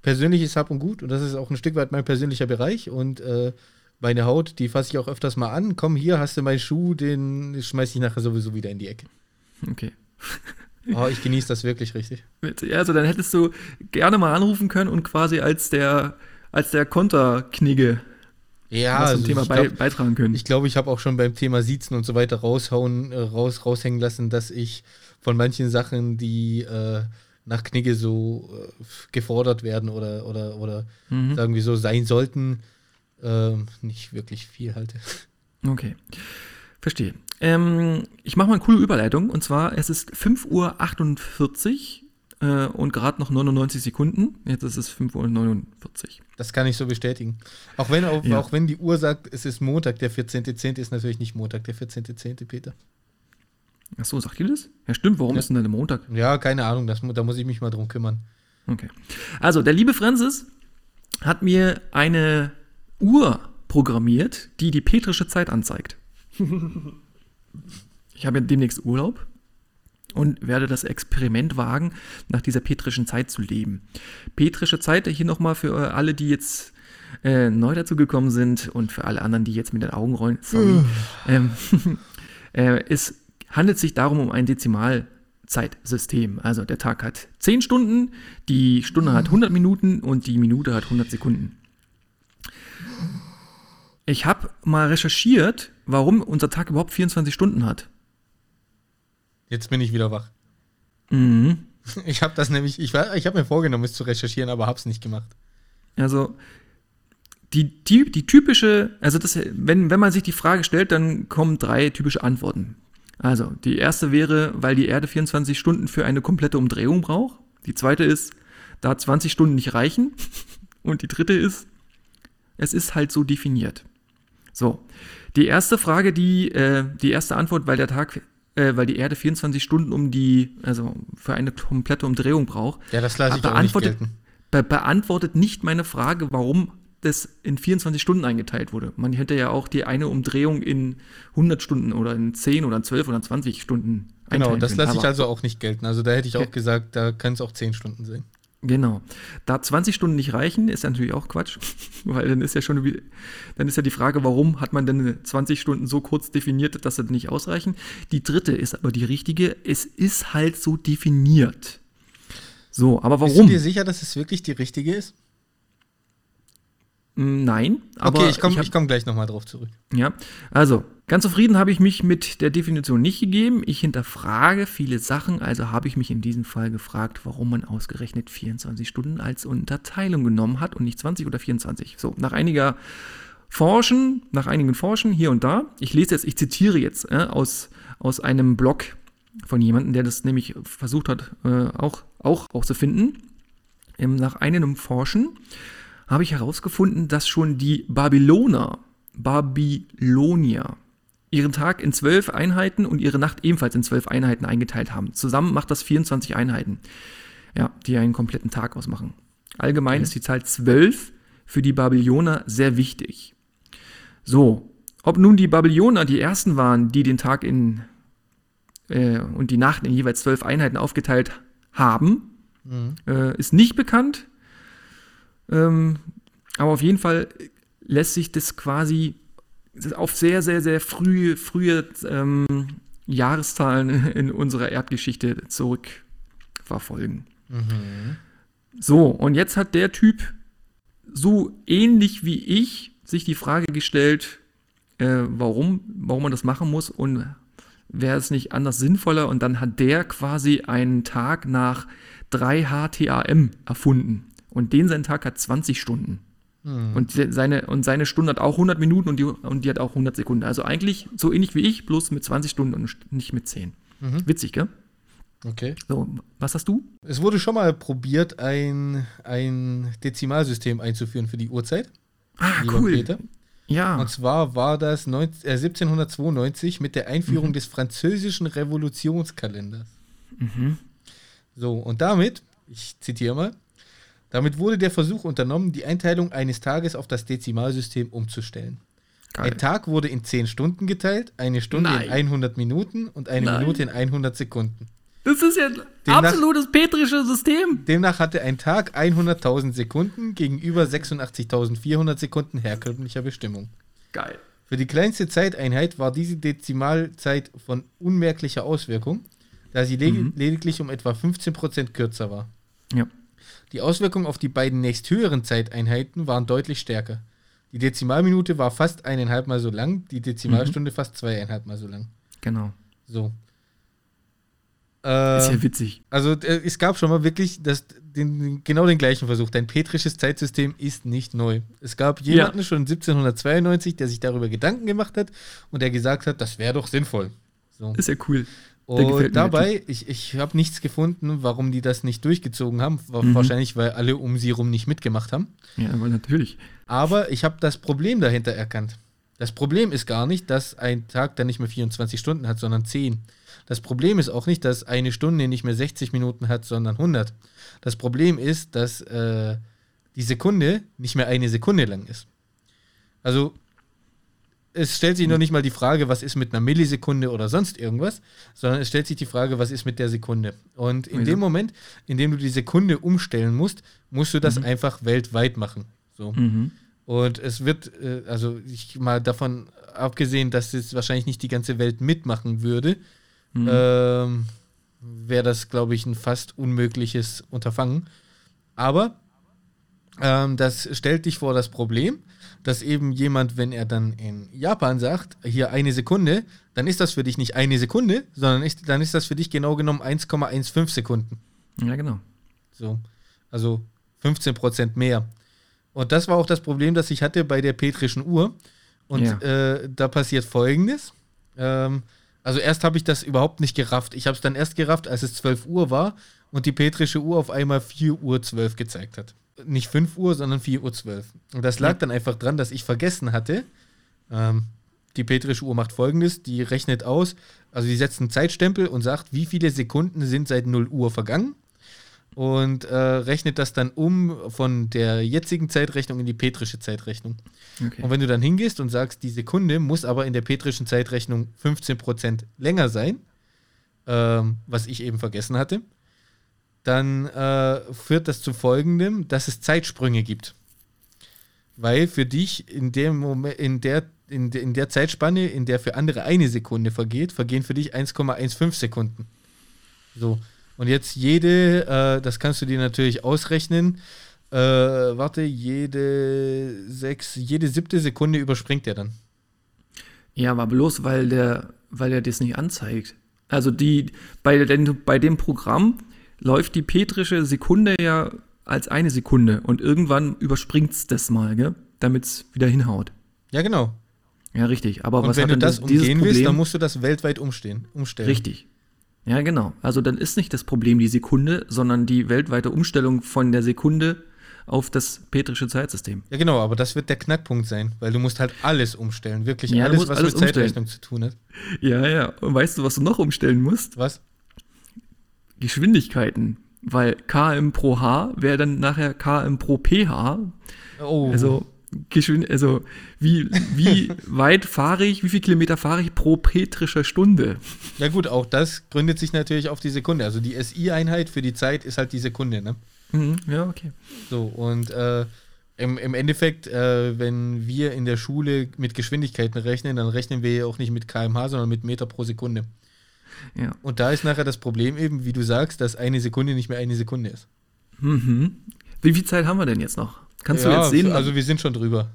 persönliches Hab und Gut und das ist auch ein Stück weit mein persönlicher Bereich und äh, meine Haut, die fasse ich auch öfters mal an. Komm, hier hast du meinen Schuh, den schmeiß ich nachher sowieso wieder in die Ecke. Okay. Oh, ich genieße das wirklich richtig. Ja, Also dann hättest du gerne mal anrufen können und quasi als der, als der Konterknigge Ja, was zum also Thema bei, glaube, beitragen können. ich, glaub, ich habe auch schon beim Thema Siezen und so weiter raushauen, äh, raus, raushängen lassen, dass ich von manchen Sachen, die äh, nach Knigge so äh, gefordert werden oder, oder, oder Mhm. sagen wir so sein sollten, ähm, nicht wirklich viel halte. Okay. Verstehe. Ähm, ich mache mal eine coole Überleitung. Und zwar, es ist 5.48 Uhr äh, und gerade noch 99 Sekunden. Jetzt ist es 5.49 Uhr. Das kann ich so bestätigen. Auch wenn, auch, Ja. auch wenn die Uhr sagt, es ist Montag, der 14.10. ist natürlich nicht Montag, der 14.10. Peter. Ach so, sagt ihr das? Ja, stimmt. Warum Ja. ist denn dann Montag? Ja, keine Ahnung, das, da muss ich mich mal drum kümmern. Okay. Also, der liebe Francis hat mir eine Uhr programmiert, die die petrische Zeit anzeigt. ich habe ja demnächst Urlaub und werde das Experiment wagen, nach dieser petrischen Zeit zu leben. Petrische Zeit, hier nochmal für alle, die jetzt äh, neu dazugekommen sind und für alle anderen, die jetzt mit den Augen rollen, sorry. ähm, äh, es handelt sich darum um ein Dezimalzeitsystem. Also der Tag hat 10 Stunden, die Stunde hat 100 Minuten und die Minute hat 100 Sekunden. Ich habe mal recherchiert, warum unser Tag überhaupt 24 Stunden hat. Jetzt bin ich wieder wach. Mhm. Ich habe das nämlich, ich, war- ich habe mir vorgenommen, es zu recherchieren, aber habe es nicht gemacht. Also die, die, die typische, also das, wenn, wenn man sich die Frage stellt, dann kommen drei typische Antworten. Also die erste wäre, weil die Erde 24 Stunden für eine komplette Umdrehung braucht. Die zweite ist, da 20 Stunden nicht reichen. Und die dritte ist, es ist halt so definiert. So, die erste Frage, die, äh, die erste Antwort, weil der Tag, äh, weil die Erde 24 Stunden um die, also für eine komplette Umdrehung braucht, Ja, das lasse ich auch nicht beantwortet, gelten. be beantwortet nicht meine Frage, warum das in 24 Stunden eingeteilt wurde. Man hätte ja auch die eine Umdrehung in 100 Stunden oder in 10 oder in 12 oder in 20 Stunden Genau, einteilen das können. lasse ich also auch nicht gelten. Also da hätte ich auch gesagt, da können es auch 10 Stunden sein. Genau. Da 20 Stunden nicht reichen, ist ja natürlich auch Quatsch, weil dann ist ja schon wie- dann ist ja die Frage, warum hat man denn 20 Stunden so kurz definiert, dass das nicht ausreichen? Die dritte ist aber die richtige, es ist halt so definiert. So, aber Bist du warum? dir sicher, dass es wirklich die richtige ist? Nein, aber okay, ich komme hab- ich komm gleich nochmal drauf zurück. Ja, also ganz zufrieden habe ich mich mit der Definition nicht gegeben. Ich hinterfrage viele Sachen, also habe ich mich in diesem Fall gefragt, warum man ausgerechnet 24 Stunden als Unterteilung genommen hat und nicht 20 oder 24. So, nach einiger Forschen, nach einigen Forschen hier und da, ich lese jetzt, ich zitiere jetzt äh, aus, aus einem Blog von jemandem, der das nämlich versucht hat, äh, auch, auch auszufinden. Ähm, nach einem Forschen habe ich herausgefunden, dass schon die Babyloner, Babylonier, ihren Tag in zwölf Einheiten und ihre Nacht ebenfalls in zwölf Einheiten eingeteilt haben. Zusammen macht das 24 Einheiten, ja, die einen kompletten Tag ausmachen. Allgemein ist die Zahl 12 für die Babylonier sehr wichtig. So, ob nun die Babylonier die ersten waren, die den Tag in äh, und die Nacht in jeweils zwölf Einheiten aufgeteilt haben, äh, ist nicht bekannt. Ähm, aber auf jeden Fall lässt sich das quasi auf sehr, sehr, sehr frühe, frühe ähm, Jahreszahlen in unserer Erdgeschichte zurückverfolgen. So, und jetzt hat der Typ so ähnlich wie ich sich die Frage gestellt, äh, warum, warum man das machen muss und wäre es nicht anders sinnvoller und dann hat der quasi einen Tag nach 3 HTAM erfunden und den sein Tag hat 20 Stunden. Und se- seine, und seine Stunde hat auch 100 Minuten und die, und die hat auch 100 Sekunden. Also eigentlich so ähnlich wie ich, bloß mit 20 Stunden und nicht mit 10. Witzig, gell? Okay. So, was hast du? Es wurde schon mal probiert, ein, ein Dezimalsystem einzuführen für die Uhrzeit. Ah, cool. Peter. Ja. Und zwar war das 19, äh, 1792 mit der Einführung des französischen Revolutionskalenders. Mhm. So, und damit, ich zitiere mal, Damit wurde der Versuch unternommen, die Einteilung eines Tages auf das Dezimalsystem umzustellen. Geil. Ein Tag wurde in 10 Stunden geteilt, eine Stunde Nein. in 100 Minuten und eine Nein. Minute in 100 Sekunden. Das ist ja ein absolutes petrisches System. Demnach hatte ein Tag 100.000 Sekunden gegenüber 86.400 Sekunden herkömmlicher Bestimmung. Geil. Für die kleinste Zeiteinheit war diese Dezimalzeit von unmerklicher Auswirkung, da sie leg Mhm. lediglich um etwa 15% kürzer war. Ja. Die Auswirkungen auf die beiden nächsthöheren Zeiteinheiten waren deutlich stärker. Die Dezimalminute war fast eineinhalb Mal so lang, die Dezimalstunde fast zweieinhalb Mal so lang. Genau. So. Ist Äh, ja witzig. also äh, es gab schon mal wirklich das, den, genau den gleichen Versuch. Dein petrisches Zeitsystem ist nicht neu. Es gab jemanden schon 1792, der sich darüber Gedanken gemacht hat und der gesagt hat, das wäre doch sinnvoll. So. Ist ja cool. Und dabei, ich, ich habe nichts gefunden, warum die das nicht durchgezogen haben. Mhm. Wahrscheinlich, weil alle um sie rum nicht mitgemacht haben. Ja, aber natürlich. Aber ich habe das Problem dahinter erkannt. Das Problem ist gar nicht, dass ein Tag dann nicht mehr 24 Stunden hat, sondern 10. Das Problem ist auch nicht, dass eine Stunde nicht mehr 60 Minuten hat, sondern 100. Das Problem ist, dass äh, die Sekunde nicht mehr eine Sekunde lang ist. Also es stellt sich noch nicht mal die Frage, was ist mit einer Millisekunde oder sonst irgendwas, sondern es stellt sich die Frage, was ist mit der Sekunde. Und in dem Moment, in dem du die Sekunde umstellen musst, musst du das einfach weltweit machen. So. Mhm. Und es wird, äh, also ich mal davon abgesehen, dass es wahrscheinlich nicht die ganze Welt mitmachen würde, Mhm. ähm, wäre das, glaube ich, ein fast unmögliches Unterfangen. Aber ähm, das stellt dich vor das Problem, dass eben jemand, wenn er dann in Japan sagt, hier eine Sekunde, dann ist das für dich nicht eine Sekunde, sondern ist, dann ist das für dich genau genommen 1,15 Sekunden. Ja, genau. So. Also 15 Prozent mehr. Und das war auch das Problem, das ich hatte bei der petrischen Uhr. Und Ja. äh, da passiert folgendes. Ähm, also erst habe ich das überhaupt nicht gerafft. Ich habe es dann erst gerafft, als es 12 Uhr war und die petrische Uhr auf einmal 4 Uhr 12 gezeigt hat. Nicht 5 Uhr, sondern 4 Uhr 12. Und das lag Ja. dann einfach dran, dass ich vergessen hatte, ähm, die petrische Uhr macht folgendes, die rechnet aus, also die setzt einen Zeitstempel und sagt, wie viele Sekunden sind seit 0 Uhr vergangen und äh, rechnet das dann um von der jetzigen Zeitrechnung in die petrische Zeitrechnung. Okay. Und wenn du dann hingehst und sagst, die Sekunde muss aber in der petrischen Zeitrechnung 15% länger sein, ähm, was ich eben vergessen hatte, dann äh, führt das zu folgendem, dass es Zeitsprünge gibt. Weil für dich in dem Moment, in der, in, de, in der Zeitspanne, in der für andere eine Sekunde vergeht, vergehen für dich 1,15 Sekunden. So. Und jetzt jede, äh, das kannst du dir natürlich ausrechnen, äh, warte, jede sechs, jede siebte Sekunde überspringt er dann. Ja, aber bloß, weil der, weil er das nicht anzeigt. Also die, bei, den, bei dem Programm läuft die petrische Sekunde ja als eine Sekunde und irgendwann überspringt es das mal, damit es wieder hinhaut. Ja, genau. Ja, richtig. Aber Und was wenn hat du denn das umgehen Problem? willst, dann musst du das weltweit umstehen, umstellen. Richtig. Ja, genau. Also dann ist nicht das Problem die Sekunde, sondern die weltweite Umstellung von der Sekunde auf das petrische Zeitsystem. Ja, genau, aber das wird der Knackpunkt sein, weil du musst halt alles umstellen. Wirklich Ja, alles, was alles mit Zeitrechnung zu tun hat. Ja, ja. Und weißt du, was du noch umstellen musst? Was? Geschwindigkeiten. Weil km pro h wäre dann nachher km pro ph. Oh, Also, Geschwind also wie, wie weit fahre ich, wie viel Kilometer fahre ich pro petrischer Stunde? ja gut, auch das gründet sich natürlich auf die Sekunde. Also die SI-Einheit für die Zeit ist halt die Sekunde, ne? Mhm, ja, okay. So, und äh, im, im Endeffekt, äh, wenn wir in der Schule mit Geschwindigkeiten rechnen, dann rechnen wir ja auch nicht mit kmh, sondern mit Meter pro Sekunde. Ja. Und da ist nachher das Problem eben, wie du sagst, dass eine Sekunde nicht mehr eine Sekunde ist. Mhm. Wie viel Zeit haben wir denn jetzt noch? Kannst ja, du jetzt sehen? Also wir sind schon drüber.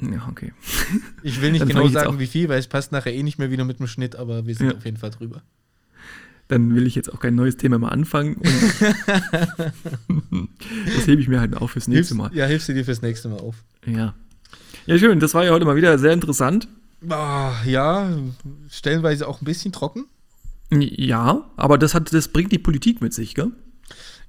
ja, okay. Ich will nicht genau sagen, wie viel, weil es passt nachher eh nicht mehr wieder mit dem Schnitt, aber wir sind Ja. auf jeden Fall drüber. Dann will ich jetzt auch kein neues Thema mehr anfangen. Das hebe ich mir halt auf fürs nächste Mal. Hilfst, ja, hilfst du dir fürs nächste Mal auf. Ja. Ja, schön. Das war ja heute mal wieder sehr interessant. Ah, ja, stellenweise auch ein bisschen trocken. Ja, aber das, hat, das bringt die Politik mit sich, gell?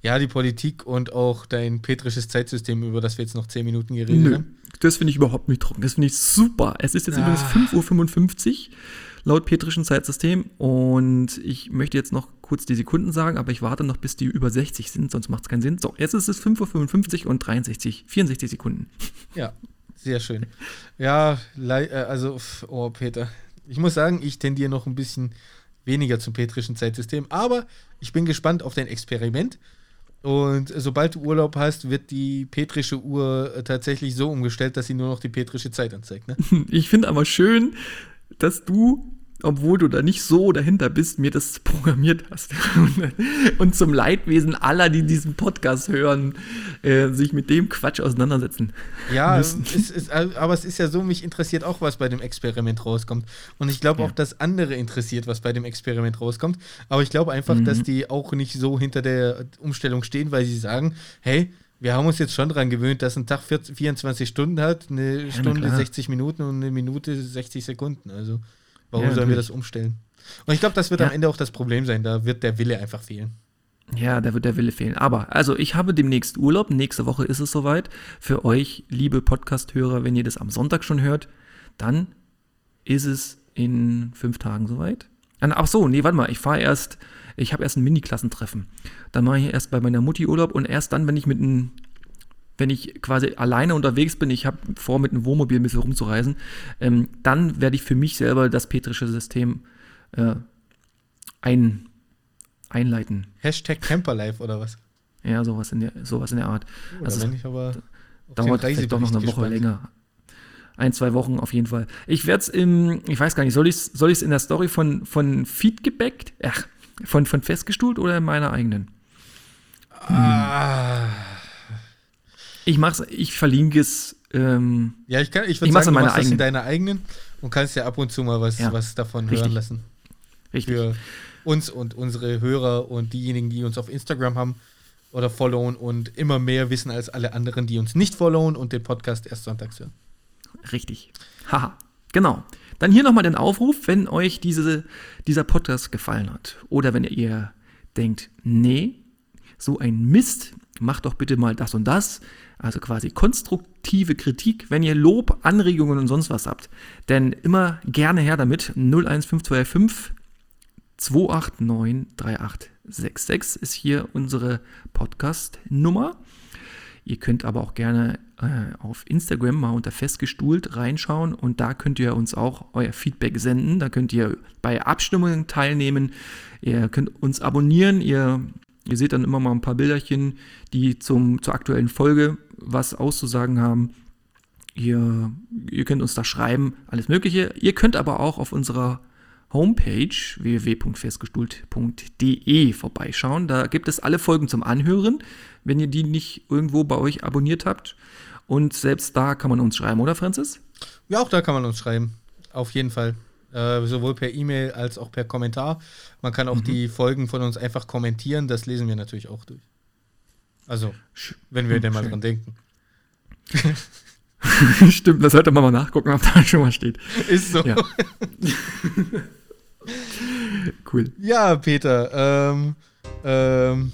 Ja, die Politik und auch dein petrisches Zeitsystem, über das wir jetzt noch 10 Minuten geredet Nö, haben. das finde ich überhaupt nicht trocken. Das finde ich super. Es ist jetzt Ah. übrigens 5.55 Uhr laut petrischen Zeitsystem und ich möchte jetzt noch kurz die Sekunden sagen, aber ich warte noch, bis die über 60 sind, sonst macht es keinen Sinn. So, jetzt ist es 5.55 Uhr und 63, 64 Sekunden. Ja, sehr schön. Ja, äh, also, oh Peter, ich muss sagen, ich tendiere noch ein bisschen weniger zum petrischen Zeitsystem, aber ich bin gespannt auf dein Experiment. Und sobald du Urlaub hast, wird die petrische Uhr tatsächlich so umgestellt, dass sie nur noch die petrische Zeit anzeigt. Ne? Ich finde aber schön, dass du obwohl du da nicht so dahinter bist, mir das programmiert hast. Und zum Leidwesen aller, die diesen Podcast hören, äh, sich mit dem Quatsch auseinandersetzen. Ja, es ist, aber es ist ja so, mich interessiert auch, was bei dem Experiment rauskommt. Und ich glaube ja. auch, dass andere interessiert, was bei dem Experiment rauskommt. Aber ich glaube einfach, mhm. dass die auch nicht so hinter der Umstellung stehen, weil sie sagen, hey, wir haben uns jetzt schon daran gewöhnt, dass ein Tag 24 Stunden hat, eine ja, Stunde 60 Minuten und eine Minute 60 Sekunden. Also Warum ja, sollen wir das umstellen? Und ich glaube, das wird ja. am Ende auch das Problem sein. Da wird der Wille einfach fehlen. Ja, da wird der Wille fehlen. Aber, also ich habe demnächst Urlaub. Nächste Woche ist es soweit. Für euch, liebe Podcast-Hörer, wenn ihr das am Sonntag schon hört, dann ist es in fünf Tagen soweit. Ach so, nee, warte mal. Ich fahre erst, ich habe erst ein Mini-Klassentreffen. Dann mache ich erst bei meiner Mutti Urlaub und erst dann, wenn ich mit einem wenn ich quasi alleine unterwegs bin, ich habe vor, mit einem Wohnmobil ein bisschen rumzureisen, ähm, dann werde ich für mich selber das petrische System äh, ein, einleiten. Hashtag Camperlife oder was? Ja, sowas in der, sowas in der Art. Oder also wenn ich aber dauert vielleicht doch noch eine Woche länger. Ein, zwei Wochen auf jeden Fall. Ich werde es im, ich weiß gar nicht, soll ich es soll in der Story von, von Feed gebackt? Ach, von, von festgestuhlt oder in meiner eigenen? Ah. Ich mach's, ich verlinke es. Ähm, ja, ich kann, ich würde sagen, du machst in deiner eigenen und kannst ja ab und zu mal was, ja, was davon richtig. hören lassen. Richtig. Für uns und unsere Hörer und diejenigen, die uns auf Instagram haben oder followen und immer mehr wissen als alle anderen, die uns nicht followen und den Podcast erst sonntags hören. Richtig. Haha. Genau. Dann hier nochmal den Aufruf, wenn euch diese, dieser Podcast gefallen hat oder wenn ihr denkt, nee, so ein Mist, macht doch bitte mal das und das. Also quasi konstruktive Kritik, wenn ihr Lob, Anregungen und sonst was habt. Denn immer gerne her damit. 01525 289 3866 ist hier unsere Podcast-Nummer. Ihr könnt aber auch gerne äh, auf Instagram mal unter festgestuhlt reinschauen und da könnt ihr uns auch euer Feedback senden. Da könnt ihr bei Abstimmungen teilnehmen. Ihr könnt uns abonnieren. Ihr Ihr seht dann immer mal ein paar Bilderchen, die zum, zur aktuellen Folge was auszusagen haben. Ihr, ihr könnt uns da schreiben, alles Mögliche. Ihr könnt aber auch auf unserer Homepage www.festgestuhlt.de vorbeischauen. Da gibt es alle Folgen zum Anhören, wenn ihr die nicht irgendwo bei euch abonniert habt. Und selbst da kann man uns schreiben, oder Francis? Ja, auch da kann man uns schreiben. Auf jeden Fall. Äh, sowohl per E-Mail als auch per Kommentar. Man kann auch mhm. die Folgen von uns einfach kommentieren, das lesen wir natürlich auch durch. Also, wenn wir denn mal dran denken. Stimmt, das sollte man mal nachgucken, ob da schon mal steht. Ist so. Ja. cool. Ja, Peter. Ähm, ähm,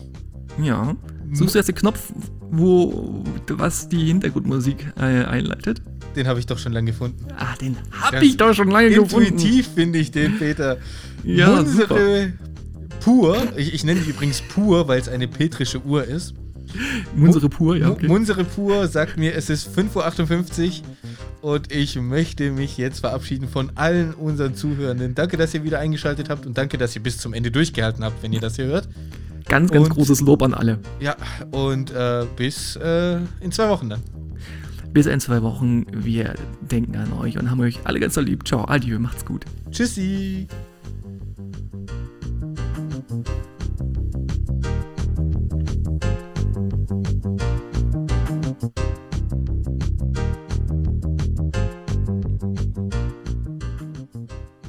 ja. Suchst du jetzt den Knopf, wo was die Hintergrundmusik äh, einleitet? Den habe ich doch schon lange gefunden. Ah, den habe ich doch schon lange gefunden. Intuitiv finde ich den, Peter. Ja, Munsere Pur, ich, ich nenne die übrigens Pur, weil es eine petrische Uhr ist. Munsere Pur, ja. Okay. Munsere Pur sagt mir, es ist 5.58 Uhr und ich möchte mich jetzt verabschieden von allen unseren Zuhörenden. Danke, dass ihr wieder eingeschaltet habt und danke, dass ihr bis zum Ende durchgehalten habt, wenn ihr das hier hört. Ganz, ganz und, großes Lob an alle. Ja, und äh, bis äh, in zwei Wochen dann. Bis in zwei Wochen. Wir denken an euch und haben euch alle ganz lieb. Ciao, adieu, macht's gut. Tschüssi.